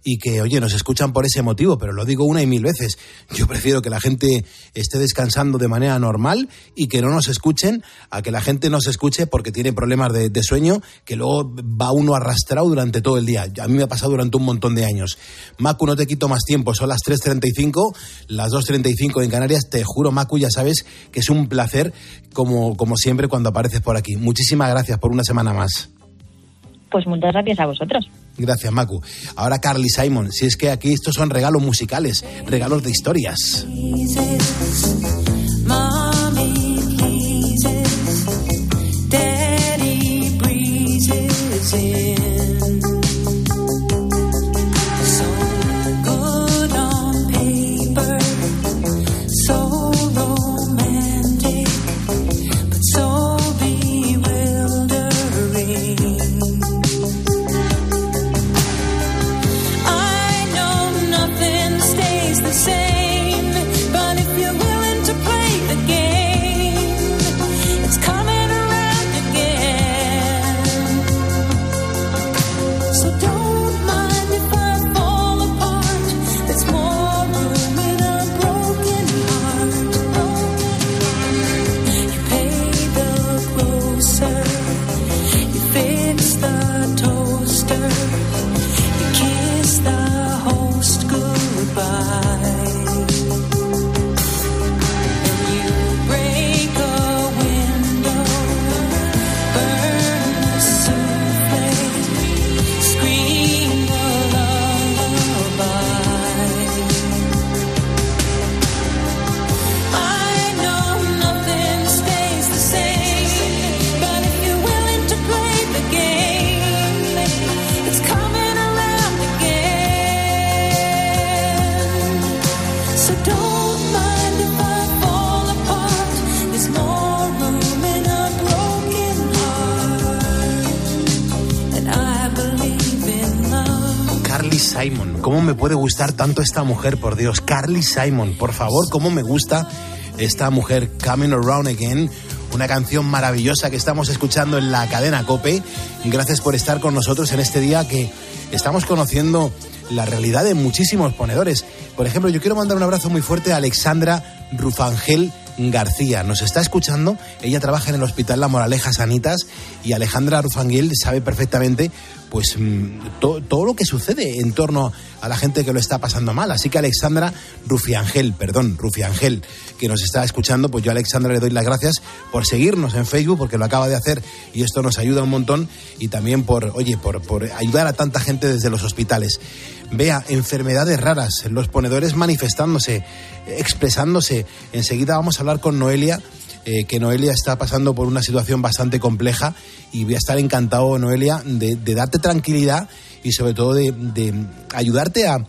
A: y que, oye, nos escuchan por ese motivo, pero lo digo una y mil veces. Yo prefiero que la gente esté descansando de manera normal y que no nos escuchen a que la gente nos escuche porque tiene problemas de, sueño que luego va uno arrastrado durante todo el día. A mí me ha pasado durante un montón de años. Macu, no te quito más tiempo, son las 3.35, las 2.35 en Canarias. Te juro, Macu, ya sabes que es un placer como, como siempre cuando apareces por aquí. Muchísimas gracias por una semana más.
M: Pues muchas gracias a vosotros.
A: Gracias, Macu. Ahora Carly Simon, si es que aquí estos son regalos musicales, regalos de historias. Gustar tanto esta mujer, por Dios? Carly Simon, por favor, ¿cómo me gusta esta mujer Coming Around Again? Una canción maravillosa que estamos escuchando en la cadena Cope. Gracias por estar con nosotros en este día que estamos conociendo la realidad de muchísimos ponedores. Por ejemplo, yo quiero mandar un abrazo muy fuerte a Alexandra Rufangel García. Nos está escuchando. Ella trabaja en el Hospital La Moraleja Sanitas y Alejandra Rufangel sabe perfectamente pues mm, todo lo que sucede en torno a la gente que lo está pasando mal. Así que Alexandra Rufiangel, perdón, Rufiangel, que nos está escuchando, pues yo a Alexandra le doy las gracias por seguirnos en Facebook, porque lo acaba de hacer y esto nos ayuda un montón, y también por, oye, por, por ayudar a tanta gente desde los hospitales. Vea, enfermedades raras, los ponedores manifestándose, expresándose. Enseguida vamos a hablar con Noelia eh, que Noelia está pasando por una situación bastante compleja y voy a estar encantado, Noelia, de, darte tranquilidad y sobre todo de, de, ayudarte a,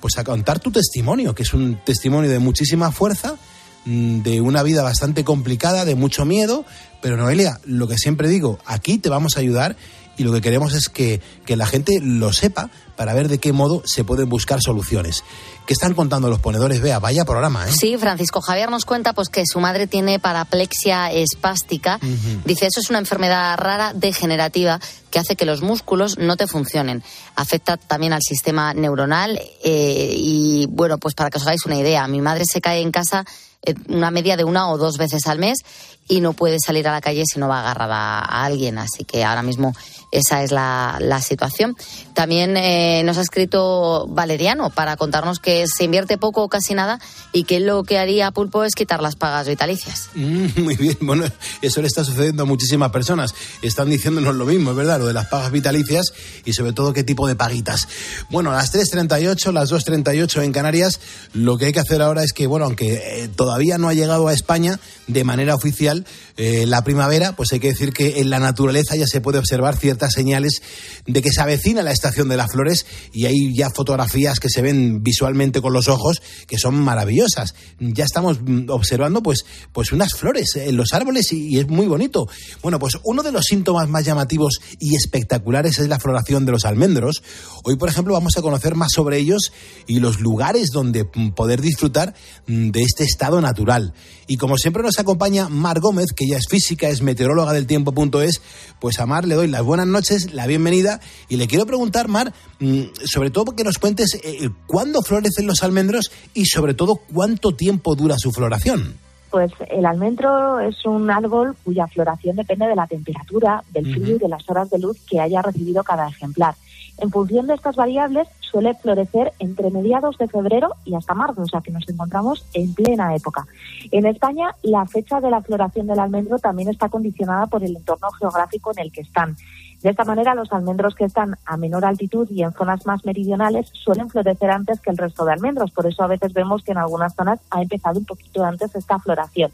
A: pues a contar tu testimonio, que es un testimonio de muchísima fuerza, mm, de una vida bastante complicada, de mucho miedo, pero Noelia, lo que siempre digo, aquí te vamos a ayudar y lo que queremos es que, que la gente lo sepa para ver de qué modo se pueden buscar soluciones. ¿Qué están contando los ponedores? Vea, vaya programa, ¿eh?
J: Sí, Francisco Javier nos cuenta pues que su madre tiene paraplexia espástica. Dice, eso es una enfermedad rara degenerativa que hace que los músculos no te funcionen. Afecta también al sistema neuronal eh, y, bueno, pues para que os hagáis una idea, mi madre se cae en casa eh, una media de una o dos veces al mes y no puede salir a la calle si no va agarrada a alguien. Así que ahora mismo esa es la, situación. También eh, nos ha escrito Valeriano para contarnos que se invierte poco o casi nada y que lo que haría Pulpo es quitar las pagas vitalicias.
A: Mm, [laughs] muy bien, bueno, eso le está sucediendo a muchísimas personas. Están diciéndonos lo mismo, es verdad, lo de las pagas vitalicias y sobre todo qué tipo de paguitas. Bueno, a las 3.38, las 2.38 en Canarias, lo que hay que hacer ahora es que, bueno, aunque eh, todavía no ha llegado a España de manera oficial eh, la primavera, pues hay que decir que en la naturaleza ya se puede observar ciertas señales de que se avecina la estación de las flores y hay ya fotografías que se ven visualmente con los ojos que son maravillosas. Ya estamos mm, observando pues, pues unas flores en los árboles y, y es muy bonito. Bueno, pues uno de los síntomas más llamativos y espectaculares es la floración de los almendros. Hoy, por ejemplo, vamos a conocer más sobre ellos y los lugares donde mm, poder disfrutar mm, de este estado natural. Y como siempre nos acompaña Mar Gómez, que ya es física, es meteoróloga del tiempo.es, pues a Mar le doy las buenas noches, la bienvenida y le quiero preguntar, Mar, mm, sobre todo que nos cuentes eh, cuándo florecen los almendros y sobre todo cuánto tiempo dura su floración.
N: Pues el almendro es un árbol cuya floración depende de la temperatura, del frío y de las horas de luz que haya recibido cada ejemplar. En función de estas variables, suele florecer entre mediados de febrero y hasta marzo, o sea que nos encontramos en plena época. En España, la fecha de la floración del almendro también está condicionada por el entorno geográfico en el que están. De esta manera, los almendros que están a menor altitud y en zonas más meridionales suelen florecer antes que el resto de almendros. Por eso a veces vemos que en algunas zonas ha empezado un poquito antes esta floración.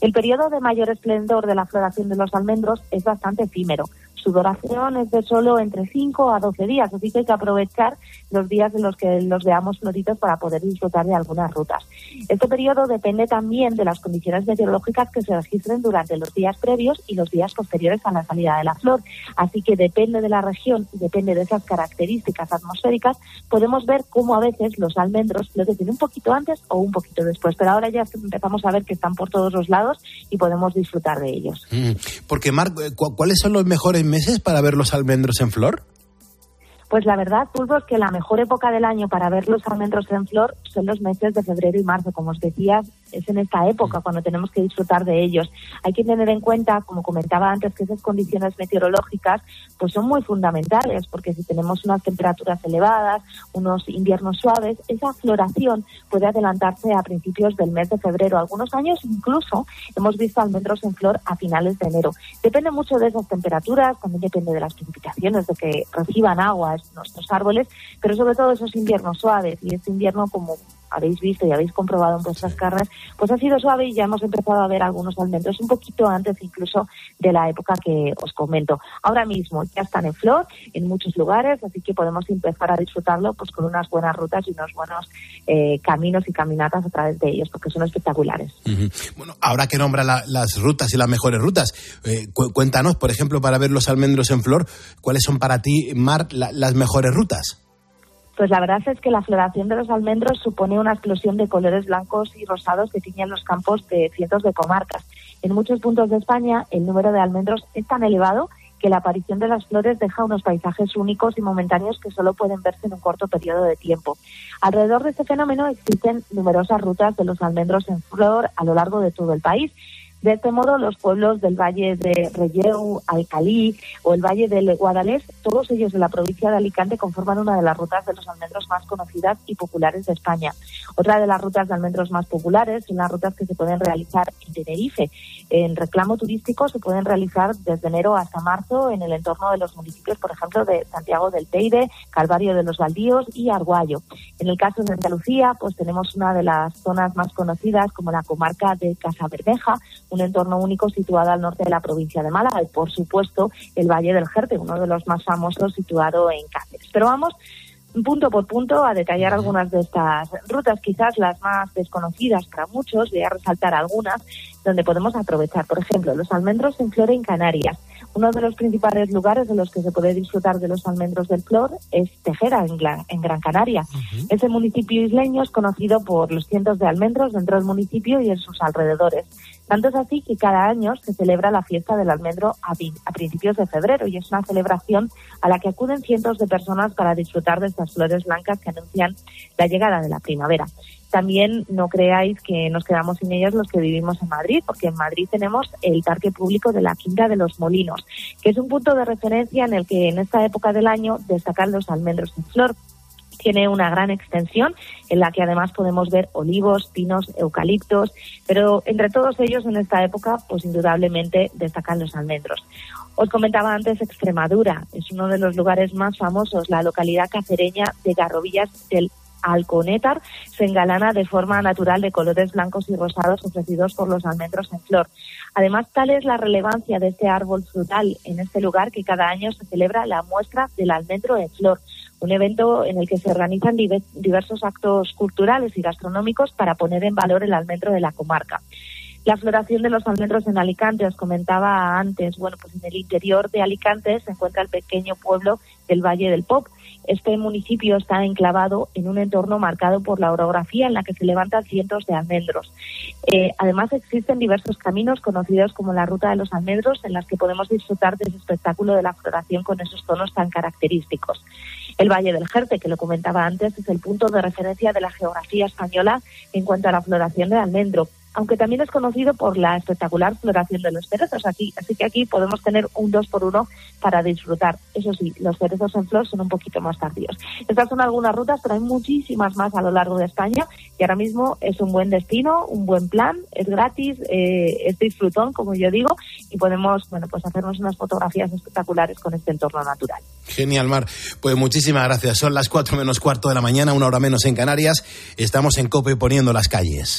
N: El periodo de mayor esplendor de la floración de los almendros es bastante efímero. Su duración es de solo entre 5 a 12 días, así que hay que aprovechar los días en los que los veamos floritos para poder disfrutar de algunas rutas. Este periodo depende también de las condiciones meteorológicas que se registren durante los días previos y los días posteriores a la salida de la flor. Así que depende de la región y depende de esas características atmosféricas, podemos ver cómo a veces los almendros florecen un poquito antes o un poquito después. Pero ahora ya empezamos a ver que están por todos los lados y podemos disfrutar de ellos.
A: Mm, Porque, Mar, ¿cu- ¿cuáles son los mejores meses para ver los almendros en flor?
N: Pues la verdad, Pulpo, es que la mejor época del año para ver los almendros en flor son los meses de febrero y marzo. Como os decía, es en esta época cuando tenemos que disfrutar de ellos. Hay que tener en cuenta, como comentaba antes, que esas condiciones meteorológicas pues son muy fundamentales, porque si tenemos unas temperaturas elevadas, unos inviernos suaves, esa floración puede adelantarse a principios del mes de febrero. Algunos años incluso hemos visto almendros en flor a finales de enero. Depende mucho de esas temperaturas, también depende de las precipitaciones, de que reciban agua nuestros árboles, pero sobre todo esos inviernos suaves y este invierno como habéis visto y habéis comprobado en vuestras carnes, pues ha sido suave y ya hemos empezado a ver algunos almendros un poquito antes incluso de la época que os comento. Ahora mismo ya están en flor en muchos lugares, así que podemos empezar a disfrutarlo pues con unas buenas rutas y unos buenos eh, caminos y caminatas a través de ellos, porque son espectaculares.
A: Bueno, ahora que nombra la- las rutas y las mejores rutas, eh, cu- cuéntanos, por ejemplo, para ver los almendros en flor, ¿cuáles son para ti, Mar, la- las mejores rutas?
N: Pues la verdad es que la floración de los almendros supone una explosión de colores blancos y rosados que tiñen los campos de cientos de comarcas. En muchos puntos de España el número de almendros es tan elevado que la aparición de las flores deja unos paisajes únicos y momentáneos que solo pueden verse en un corto periodo de tiempo. Alrededor de este fenómeno existen numerosas rutas de los almendros en flor a lo largo de todo el país. De este modo, los pueblos del Valle de Relleu, Alcalí o el Valle del Guadalés, todos ellos de la provincia de Alicante, conforman una de las rutas de los almendros más conocidas y populares de España. Otra de las rutas de almendros más populares son las rutas que se pueden realizar en Tenerife. En reclamo turístico se pueden realizar desde enero hasta marzo en el entorno de los municipios, por ejemplo, de Santiago del Teide, Calvario de los Baldíos y Arguayo. En el caso de Andalucía, pues tenemos una de las zonas más conocidas como la comarca de Casa Bermeja, un entorno único situado al norte de la provincia de Málaga y, por supuesto, el Valle del Jerte, uno de los más famosos situado en Cáceres. Pero vamos punto por punto a detallar algunas de estas rutas, quizás las más desconocidas para muchos, voy a resaltar algunas donde podemos aprovechar. Por ejemplo, los almendros en flor en Canarias. Uno de los principales lugares en los que se puede disfrutar de los almendros del flor es Tejera, en, Gla- en Gran Canaria. Ese municipio isleño es conocido por los cientos de almendros dentro del municipio y en sus alrededores. Tanto es así que cada año se celebra la fiesta del almendro a, a principios de febrero y es una celebración a la que acuden cientos de personas para disfrutar de estas flores blancas que anuncian la llegada de la primavera. También no creáis que nos quedamos sin ellas los que vivimos en Madrid, porque en Madrid tenemos el Parque Público de la Quinta de los Molinos, que es un punto de referencia en el que en esta época del año destacan los almendros en flor. Tiene una gran extensión en la que además podemos ver olivos, pinos, eucaliptos, pero entre todos ellos en esta época, pues indudablemente destacan los almendros. Os comentaba antes Extremadura, es uno de los lugares más famosos, la localidad cacereña de Garrovillas del Alconétar se engalana de forma natural de colores blancos y rosados ofrecidos por los almendros en flor. Además, tal es la relevancia de este árbol frutal en este lugar que cada año se celebra la muestra del almendro en flor, un evento en el que se organizan diversos actos culturales y gastronómicos para poner en valor el almendro de la comarca. La floración de los almendros en Alicante, os comentaba antes, bueno, pues en el interior de Alicante se encuentra el pequeño pueblo del Valle del Pop, este municipio está enclavado en un entorno marcado por la orografía en la que se levantan cientos de almendros. Eh, además, existen diversos caminos conocidos como la Ruta de los Almendros en las que podemos disfrutar de ese espectáculo de la floración con esos tonos tan característicos. El Valle del Jerte, que lo comentaba antes, es el punto de referencia de la geografía española en cuanto a la floración del almendro aunque también es conocido por la espectacular floración de los cerezos. Aquí, así que aquí podemos tener un dos por uno para disfrutar. Eso sí, los cerezos en flor son un poquito más tardíos. Estas son algunas rutas, pero hay muchísimas más a lo largo de España y ahora mismo es un buen destino, un buen plan, es gratis, eh, es disfrutón, como yo digo, y podemos, bueno, pues hacernos unas fotografías espectaculares con este entorno natural.
A: Genial, Mar. Pues muchísimas gracias. Son las cuatro menos cuarto de la mañana, una hora menos en Canarias. Estamos en COPE poniendo las calles.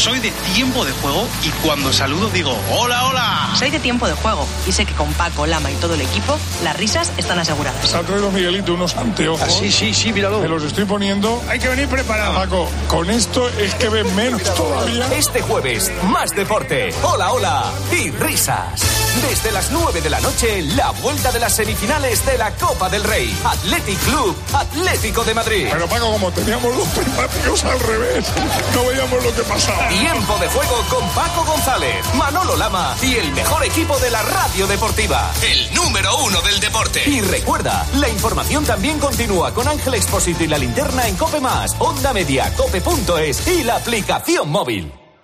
O: Soy de tiempo de juego y cuando saludo digo hola, hola.
P: Soy de tiempo de juego y sé que con Paco, Lama y todo el equipo las risas están aseguradas.
Q: Ha traído Miguelito unos anteojos.
O: Ah, sí, sí, sí, míralo.
Q: Me los estoy poniendo. Hay que venir preparado. Paco, con esto es que ven menos todavía.
R: Este jueves, más deporte. Hola, hola y risas. Desde las 9 de la noche, la vuelta de las semifinales de la Copa del Rey. Athletic Club, Atlético de Madrid.
Q: Pero Paco, como teníamos los primáticos al revés, no veíamos lo que pasaba.
R: Tiempo de juego con Paco González, Manolo Lama y el mejor equipo de la radio deportiva. El número uno del deporte. Y recuerda, la información también continúa con Ángel Expósito y la linterna en Cope Más, Onda Media, Cope.es y la aplicación móvil.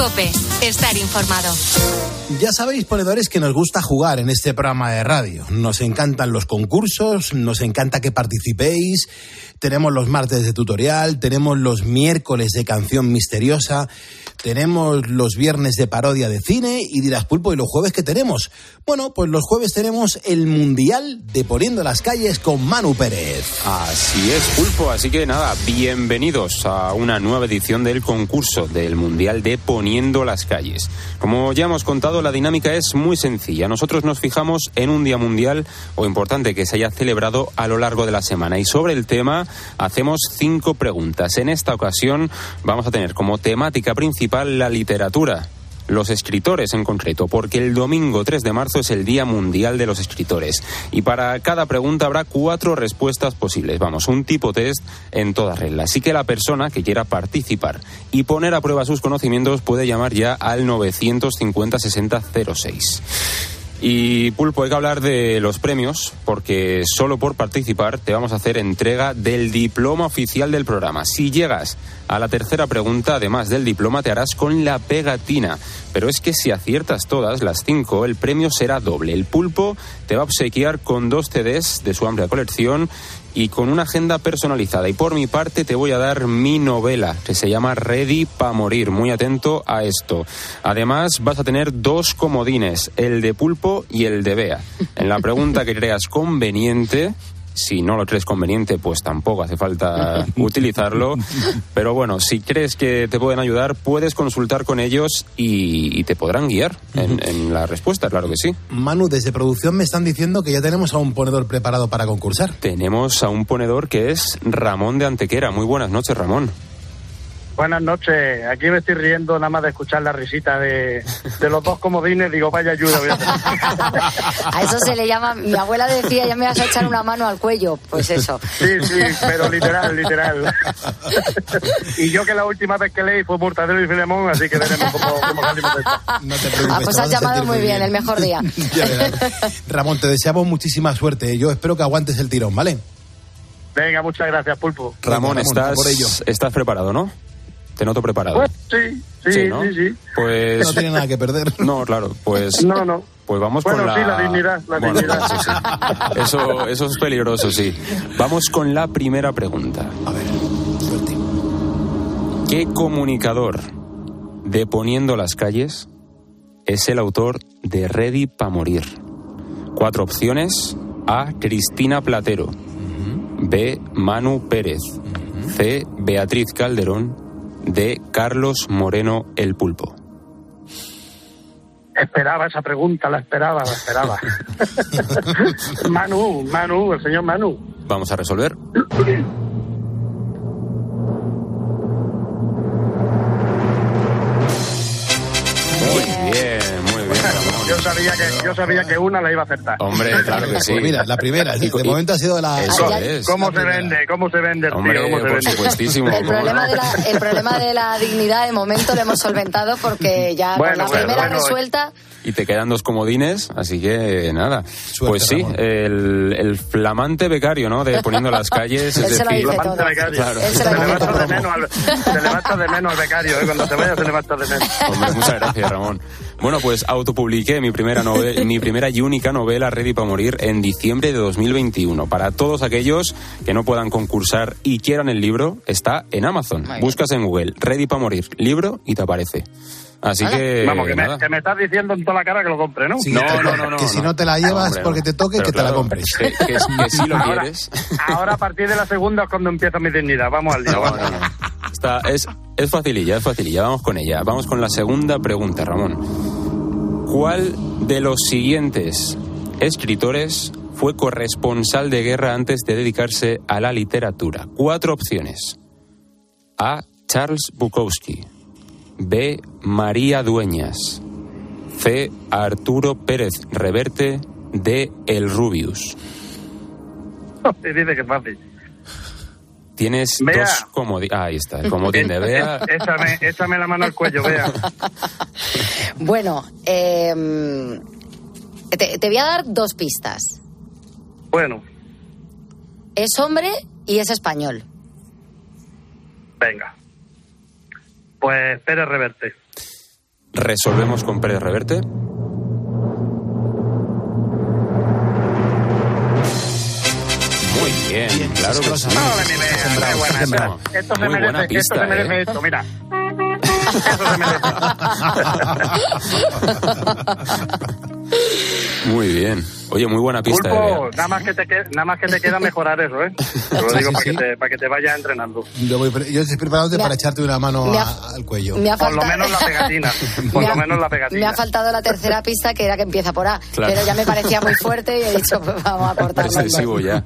S: Cope, estar informado.
A: Ya sabéis, ponedores, que nos gusta jugar en este programa de radio. Nos encantan los concursos, nos encanta que participéis. Tenemos los martes de tutorial, tenemos los miércoles de canción misteriosa, tenemos los viernes de parodia de cine y dirás, Pulpo, ¿y los jueves que tenemos? Bueno, pues los jueves tenemos el Mundial de Poniendo las Calles con Manu Pérez.
T: Así es, Pulpo. Así que nada, bienvenidos a una nueva edición del concurso del Mundial de Poniendo las Calles. Como ya hemos contado, la dinámica es muy sencilla. Nosotros nos fijamos en un día mundial o importante que se haya celebrado a lo largo de la semana y sobre el tema hacemos cinco preguntas. En esta ocasión vamos a tener como temática principal la literatura los escritores en concreto, porque el domingo 3 de marzo es el Día Mundial de los Escritores. Y para cada pregunta habrá cuatro respuestas posibles. Vamos, un tipo test en todas reglas. Así que la persona que quiera participar y poner a prueba sus conocimientos puede llamar ya al 950 60 06. Y Pulpo, hay que hablar de los premios, porque solo por participar te vamos a hacer entrega del diploma oficial del programa. Si llegas a la tercera pregunta, además del diploma, te harás con la pegatina. Pero es que si aciertas todas las cinco, el premio será doble. El Pulpo te va a obsequiar con dos CDs de su amplia colección y con una agenda personalizada. Y por mi parte te voy a dar mi novela, que se llama Ready para morir. Muy atento a esto. Además, vas a tener dos comodines, el de pulpo y el de Bea. En la pregunta que creas conveniente, si no lo crees conveniente, pues tampoco hace falta [laughs] utilizarlo. Pero bueno, si crees que te pueden ayudar, puedes consultar con ellos y, y te podrán guiar en, en, la respuesta, claro que sí.
A: Manu, desde producción me están diciendo que ya tenemos a un ponedor preparado para concursar.
T: Tenemos a un ponedor que es Ramón de Antequera. Muy buenas noches, Ramón.
U: Buenas noches. Aquí me estoy riendo nada más de escuchar la risita de, de los dos comodines. Digo, vaya ayuda. voy a hacer. [laughs]
J: A eso se le llama, mi abuela decía, ya me vas a echar una mano al cuello. Pues eso.
U: Sí, sí, pero literal, literal. Y yo que la última vez que leí fue Mortadelo y Filemón, así que veremos cómo, cómo salimos de esto.
A: No te preocupes.
J: Ah, pues has llamado muy bien, el mejor día. [laughs]
A: Ya. Ramón, te deseamos muchísima suerte. Yo espero que aguantes el tirón, ¿vale?
U: Venga, muchas gracias, Pulpo.
T: Ramón,
A: Ramón,
T: estás,
A: por ello.
T: estás preparado, ¿no? Te noto preparado.
U: Pues sí, sí,
T: Sí,
U: sí,
T: ¿no?
U: sí.
T: Pues
A: No tiene nada que perder. [laughs]
T: no, claro, pues
U: No, no.
T: pues vamos
U: Bueno,
T: con la
U: sí, la dignidad, la
T: Bueno,
U: dignidad. [laughs]
T: sí, sí. Eso eso es peligroso, sí. Vamos con la primera pregunta.
A: A ver, suerte.
T: ¿Qué comunicador de Poniendo las calles es el autor de Ready pa morir? Cuatro opciones: A. Cristina Platero, B. Manu Pérez, C. Beatriz Calderón, D. Carlos Moreno el Pulpo.
U: Esperaba esa pregunta, la esperaba, la esperaba. [laughs] Manu, Manu, el señor Manu.
T: Vamos a resolver. [coughs]
U: yo sabía que una la iba a acertar.
T: Hombre, claro que sí.
A: Pues mira, la primera.
T: Y-
A: De
T: y-
A: momento ha sido la.
T: Eso
A: la-
T: es.
U: ¿Cómo
A: la
U: se
A: primera.
U: vende? ¿Cómo se vende el
T: Hombre,
U: tío? ¿Cómo se
T: por
U: vende?
T: supuestísimo.
J: El
T: ¿cómo
J: problema,
T: no?
J: de la, el problema de la dignidad de momento lo hemos solventado porque ya
U: Bueno,
J: con la
U: bueno,
J: primera
U: bueno.
J: resuelta
T: Y te quedan dos comodines, así que nada. pues sí, el, el flamante becario, ¿no? De poniendo las calles,
J: Él
T: es
J: se
T: decir,
J: todo.
U: becario.
T: Claro.
J: Se
U: Se levanta de menos al, se levanta de menos al becario, ¿eh? cuando se vaya se levanta de menos.
T: Hombre, muchas gracias, Ramón. Bueno, pues autopubliqué mi primera novela, mi primera y única novela, Ready para morir, en diciembre de 2021. Para todos aquellos que no puedan concursar y quieran el libro, está en Amazon. Buscas en Google Ready para morir, libro y te aparece. Así que
U: Vamos, que me, que me estás diciendo en toda la cara que lo compre, ¿no?
A: Sí,
T: No,
A: que-
T: no, no, no,
A: Que si
T: no.
A: no te la llevas
T: Hombre,
A: porque
T: no.
A: te toque, que te la compres.
T: Que, que, que sí lo
U: Ahora-
T: quieres.
U: Ahora a partir de la segunda es cuando empieza mi dignidad. Vamos al día.
T: No,
U: vamos.
T: no, no. Está, es, es facililla, es facililla. Vamos con ella. Vamos con la segunda pregunta, Ramón. ¿Cuál de los siguientes escritores fue corresponsal de guerra antes de dedicarse a la literatura? Cuatro opciones. A. Charles Bukowski. B. María Dueñas. C. Arturo Pérez Reverte. D. El Rubius. [laughs]
U: Y dice que es fácil.
T: Tienes
U: Bea.
T: dos comodines. ahí está, el [laughs] comodín de Bea.
U: Échame, échame la mano al cuello, vea. [laughs]
J: Bueno, eh, te, te voy a dar dos pistas.
U: Bueno,
J: Es hombre y es español.
U: venga. Pues Pérez Reverte.
T: Resolvemos con Pérez Reverte. Muy bien, claro que sí.
U: Esto se merece, esto se merece esto, mira. Eso se merece.
T: Muy bien. Oye, muy buena pista.
U: Pulpo, nada más que te queda, nada más que te queda mejorar eso, ¿eh? [laughs] Te lo digo
A: sí,
U: para
A: sí.
U: que te, para que te vayas entrenando.
A: Yo, voy yo estoy preparado
J: Me
A: para echarte una mano
J: me ha-
A: a- al cuello.
J: Me ha
U: Por lo
J: faltado-
U: menos la pegatina. [laughs] Por
J: Me
U: lo
J: ha-
U: menos la
J: Me
U: pegatina.
J: ha faltado la tercera pista que era que empieza por A,
T: Claro.
J: pero ya me parecía muy fuerte y he dicho, pues vamos a [laughs] cortarlo.
T: ya.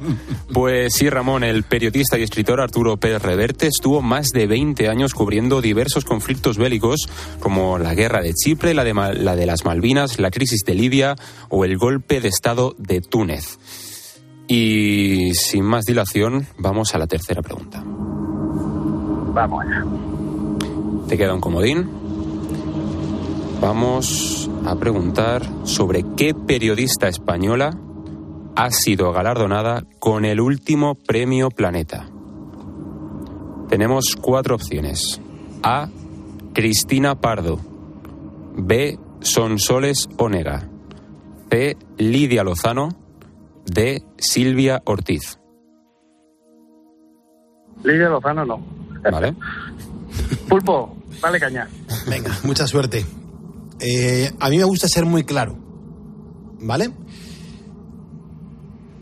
T: Pues sí, Ramón, el periodista y escritor Arturo Pérez Reverte estuvo más de 20 años cubriendo diversos conflictos bélicos como la guerra de Chipre, la de, la de las Malvinas, la crisis de Libia o el golpe de Estado de Túnez. Y sin más dilación, vamos a la tercera pregunta.
U: Vamos.
T: Te queda un comodín. Vamos a preguntar sobre qué periodista española ha sido galardonada con el último premio Planeta. Tenemos cuatro opciones. A. Cristina Pardo. B. Sonsoles Onega. C. Lidia Lozano. D. Silvia Ortiz.
U: Lidia Lozano no.
T: ¿Vale? [laughs]
U: Pulpo, dale caña.
A: Venga, mucha suerte. Eh, a mí me gusta ser muy claro. ¿Vale?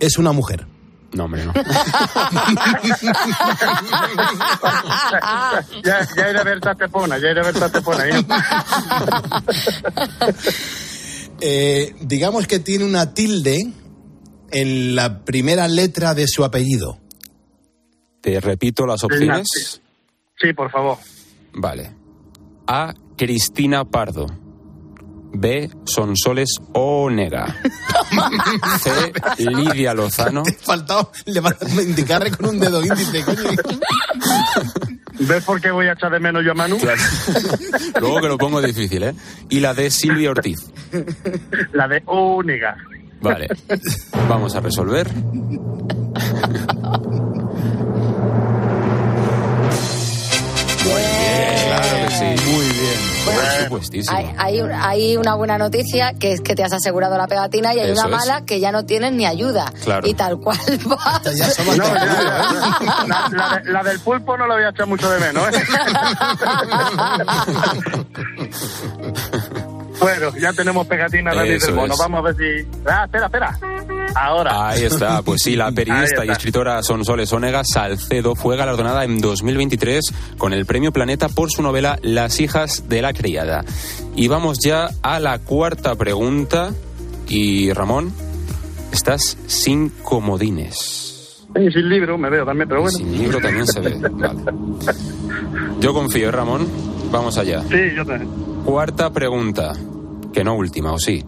A: Es una mujer.
T: No, hombre, no. [laughs]
U: ya, ya iré a ver Tatepona, ya iré a ver Tatepona. ¿eh? [laughs]
A: Eh, digamos que tiene una tilde en la primera letra de su apellido.
T: Te repito las opciones.
U: Sí, por favor.
T: Vale. A. Cristina Pardo. B. Sonsoles Onega. C. Lidia Lozano. [laughs]
A: Faltado, le a con un dedo índice. [laughs]
U: ¿Ves por qué voy a echar de menos yo a Manu? [laughs]
T: Luego que lo pongo difícil, ¿eh? Y la de Silvia Ortiz.
U: La de Única.
T: Vale. Vamos a resolver. Claro que sí. Muy bien. Por supuestísimo.
J: Hay, hay, un- hay una buena noticia que es que te has asegurado la pegatina y hay
T: Eso
J: una
T: es.
J: mala que ya no tienes ni ayuda.
T: Claro.
J: Y tal cual [laughs] va.
U: No, ya, la, la de- la del pulpo no la voy a echar mucho de menos, ¿eh? [laughs] bueno, ya tenemos pegatinas de
T: es.
U: Vamos a ver si... Ah, espera, espera. Ahora.
T: Ahí está, pues sí, la [laughs] periodista y escritora Sonsoles Onega Salcedo fue galardonada en 2023 con el Premio Planeta por su novela Las hijas de la criada. Y vamos ya a la cuarta pregunta. Y Ramón, estás sin comodines.
U: Y sin libro me veo también, pero bueno.
T: Sin libro también se ve. [laughs] Vale. Yo confío, ¿eh, Ramón. Vamos allá.
U: Sí, yo también.
T: Cuarta pregunta, que no última, ¿o sí?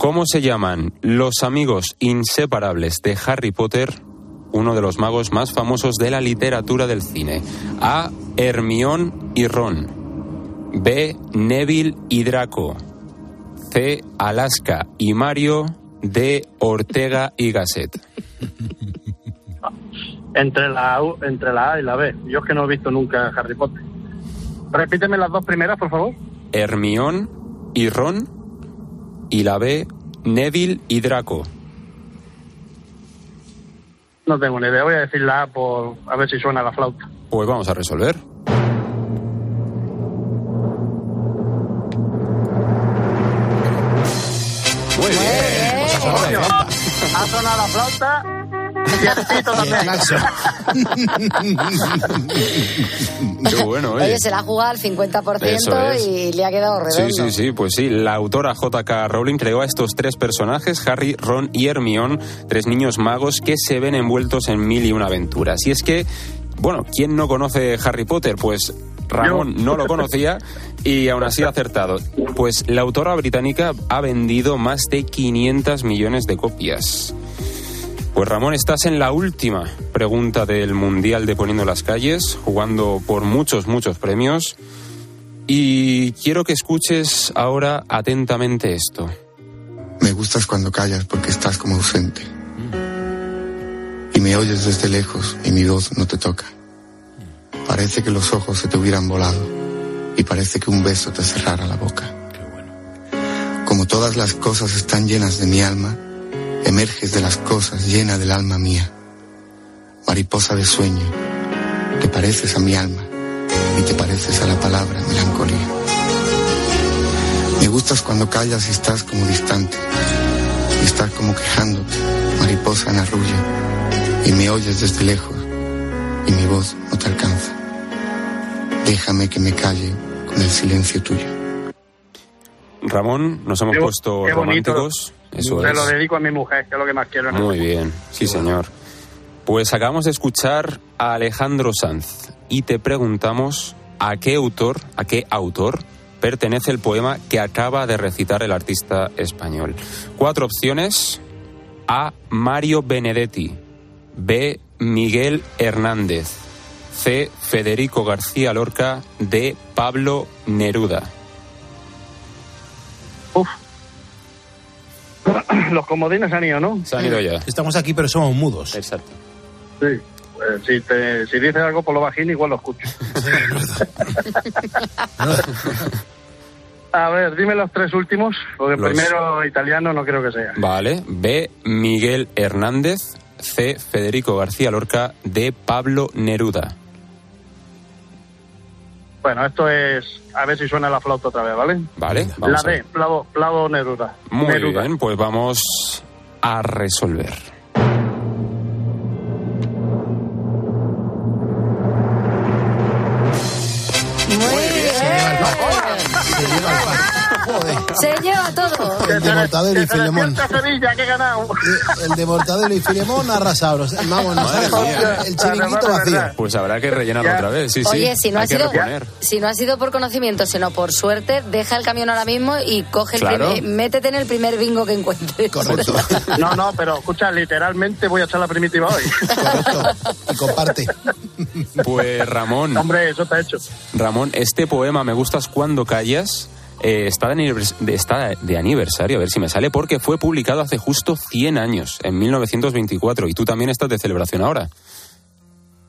T: ¿Cómo se llaman los amigos inseparables de Harry Potter, uno de los magos más famosos de la literatura del cine? A. Hermión y Ron. B. Neville y Draco. C. Alaska y Mario. D. Ortega y Gasset.
U: Entre la, U- entre la A y la B. Yo es que no he visto nunca Harry Potter. Repíteme las dos primeras, por favor.
T: Hermión y Ron. Y la B. Neville y Draco.
U: No tengo ni idea. Voy a decir la A por a ver si suena la flauta.
T: Pues vamos a resolver. Muy bien.
U: Ha sonado la flauta
T: Qué bueno,
J: Oye,
T: oye.
J: se la ha jugado al 50%
T: Eso es.
J: y le ha quedado
T: Sí,
J: redondo.
T: sí, sí, pues sí. La autora J.K. Rowling creó a estos tres personajes, Harry, Ron y Hermione, tres niños magos que se ven envueltos en mil y una aventuras. Y es que, bueno, ¿quién no conoce Harry Potter? Pues Ramón no lo conocía y aún así ha acertado. Pues la autora británica ha vendido más de 500 millones de copias. Pues Ramón, estás en la última pregunta del Mundial de Poniendo las Calles, jugando por muchos, muchos premios. Y quiero que escuches ahora atentamente esto.
V: Me gustas cuando callas porque estás como ausente. Y me oyes desde lejos y mi voz no te toca. Parece que los ojos se te hubieran volado y parece que un beso te cerrara la boca. Como todas las cosas están llenas de mi alma, emerges de las cosas llena del alma mía. Mariposa de sueño, te pareces a mi alma y te pareces a la palabra melancolía. Me gustas cuando callas y estás como distante, y estás como quejándote, mariposa en arrullo, y me oyes desde lejos, y mi voz no te alcanza. Déjame que me calle con el silencio tuyo.
T: Ramón, nos hemos
U: Qué
T: puesto
U: qué bonito.
T: Eso
U: Se
T: es.
U: lo dedico a mi mujer, que es lo que más quiero.
T: Muy bien, sí señor. Pues acabamos de escuchar a Alejandro Sanz y te preguntamos a qué autor, a qué autor pertenece el poema que acaba de recitar el artista español. Cuatro opciones: A. Mario Benedetti, B. Miguel Hernández, C. Federico García Lorca, D. Pablo Neruda. [coughs]
U: Los comodines han ido, ¿no?
T: Se han ido ya.
A: Estamos aquí, pero somos mudos.
T: Exacto.
U: Sí. Pues si, te, si dices algo por lo bajín, igual lo escucho. [laughs] [laughs] A ver, dime los tres últimos, porque el
T: Los-
U: primero italiano no creo que sea.
T: Vale. B. Miguel Hernández. C. Federico García Lorca. D. Pablo Neruda.
U: Bueno, esto es. A ver si suena la flauta otra vez, ¿vale?
T: Vale.
U: la
T: Vamos a
U: D. Plavo, Plavo Neruda.
T: Muy
U: Neruda.
T: bien, pues vamos a resolver.
J: Se lleva todo.
A: El de Mortadelo y Filemón.
U: Sevilla, que he ganado.
A: El de Mortadelo y Filemón arrasado. Vamos, nos ha dejado el chiringuito vacío.
T: Pues habrá que rellenarlo otra vez, sí, sí.
J: Oye, si no, ha sido, si no ha sido por conocimiento, sino por suerte, deja el camión ahora mismo y coge el
U: Claro.
J: primer- métete en el primer bingo que encuentres.
A: Correcto.
U: No, no, pero escucha, literalmente voy a echar la primitiva hoy.
A: Y comparte.
T: Pues Ramón.
U: Hombre, eso está hecho.
T: Ramón, este poema Me gustas cuando callas eh, está, de está de aniversario, a ver si me sale, porque fue publicado hace justo 100 años, en 1924, y tú también estás de celebración ahora.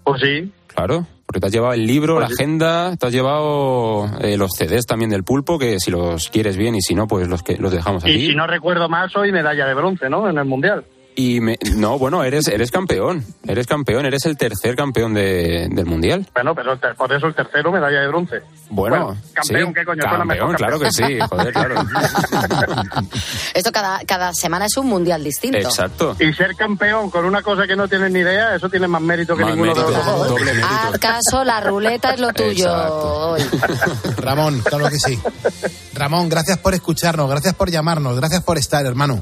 U: Pues sí.
T: Claro, porque te has llevado el libro,
U: Pues
T: la
U: sí.
T: agenda, te has llevado eh, los CDs también del pulpo, que si los quieres bien y si no, pues los, que, los dejamos aquí.
U: Y si no recuerdo mal, soy medalla de bronce, ¿no? En el Mundial.
T: Y me- no, bueno, eres, eres campeón, eres campeón, eres el tercer campeón de- del Mundial.
U: Bueno, pero ter- por eso el tercero, medalla de bronce.
T: Bueno,
U: campeón,
T: sí,
U: ¿qué coño?
T: Campeón,
U: mejor
T: claro que sí, joder, claro. [laughs]
J: Esto cada, cada semana es un mundial distinto.
T: Exacto.
U: Y ser campeón con una cosa que no tienes ni idea, eso tiene más mérito que
T: Más
U: ninguno de los dos.
T: doble mérito.
J: Haz caso, la ruleta es lo tuyo. hoy. [laughs]
A: Ramón, claro que sí. [laughs] Ramón, gracias por escucharnos, gracias por llamarnos, gracias por estar, hermano.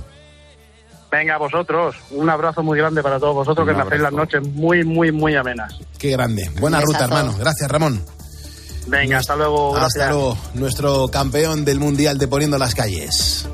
U: Venga, vosotros, un abrazo muy grande para todos vosotros que me hacéis las noches muy, muy, muy amenas.
A: Qué grande. Buena ruta, hermano. Gracias, Ramón.
U: Venga, hasta luego. Gracias.
A: Hasta luego, nuestro campeón del Mundial de Poniendo las Calles.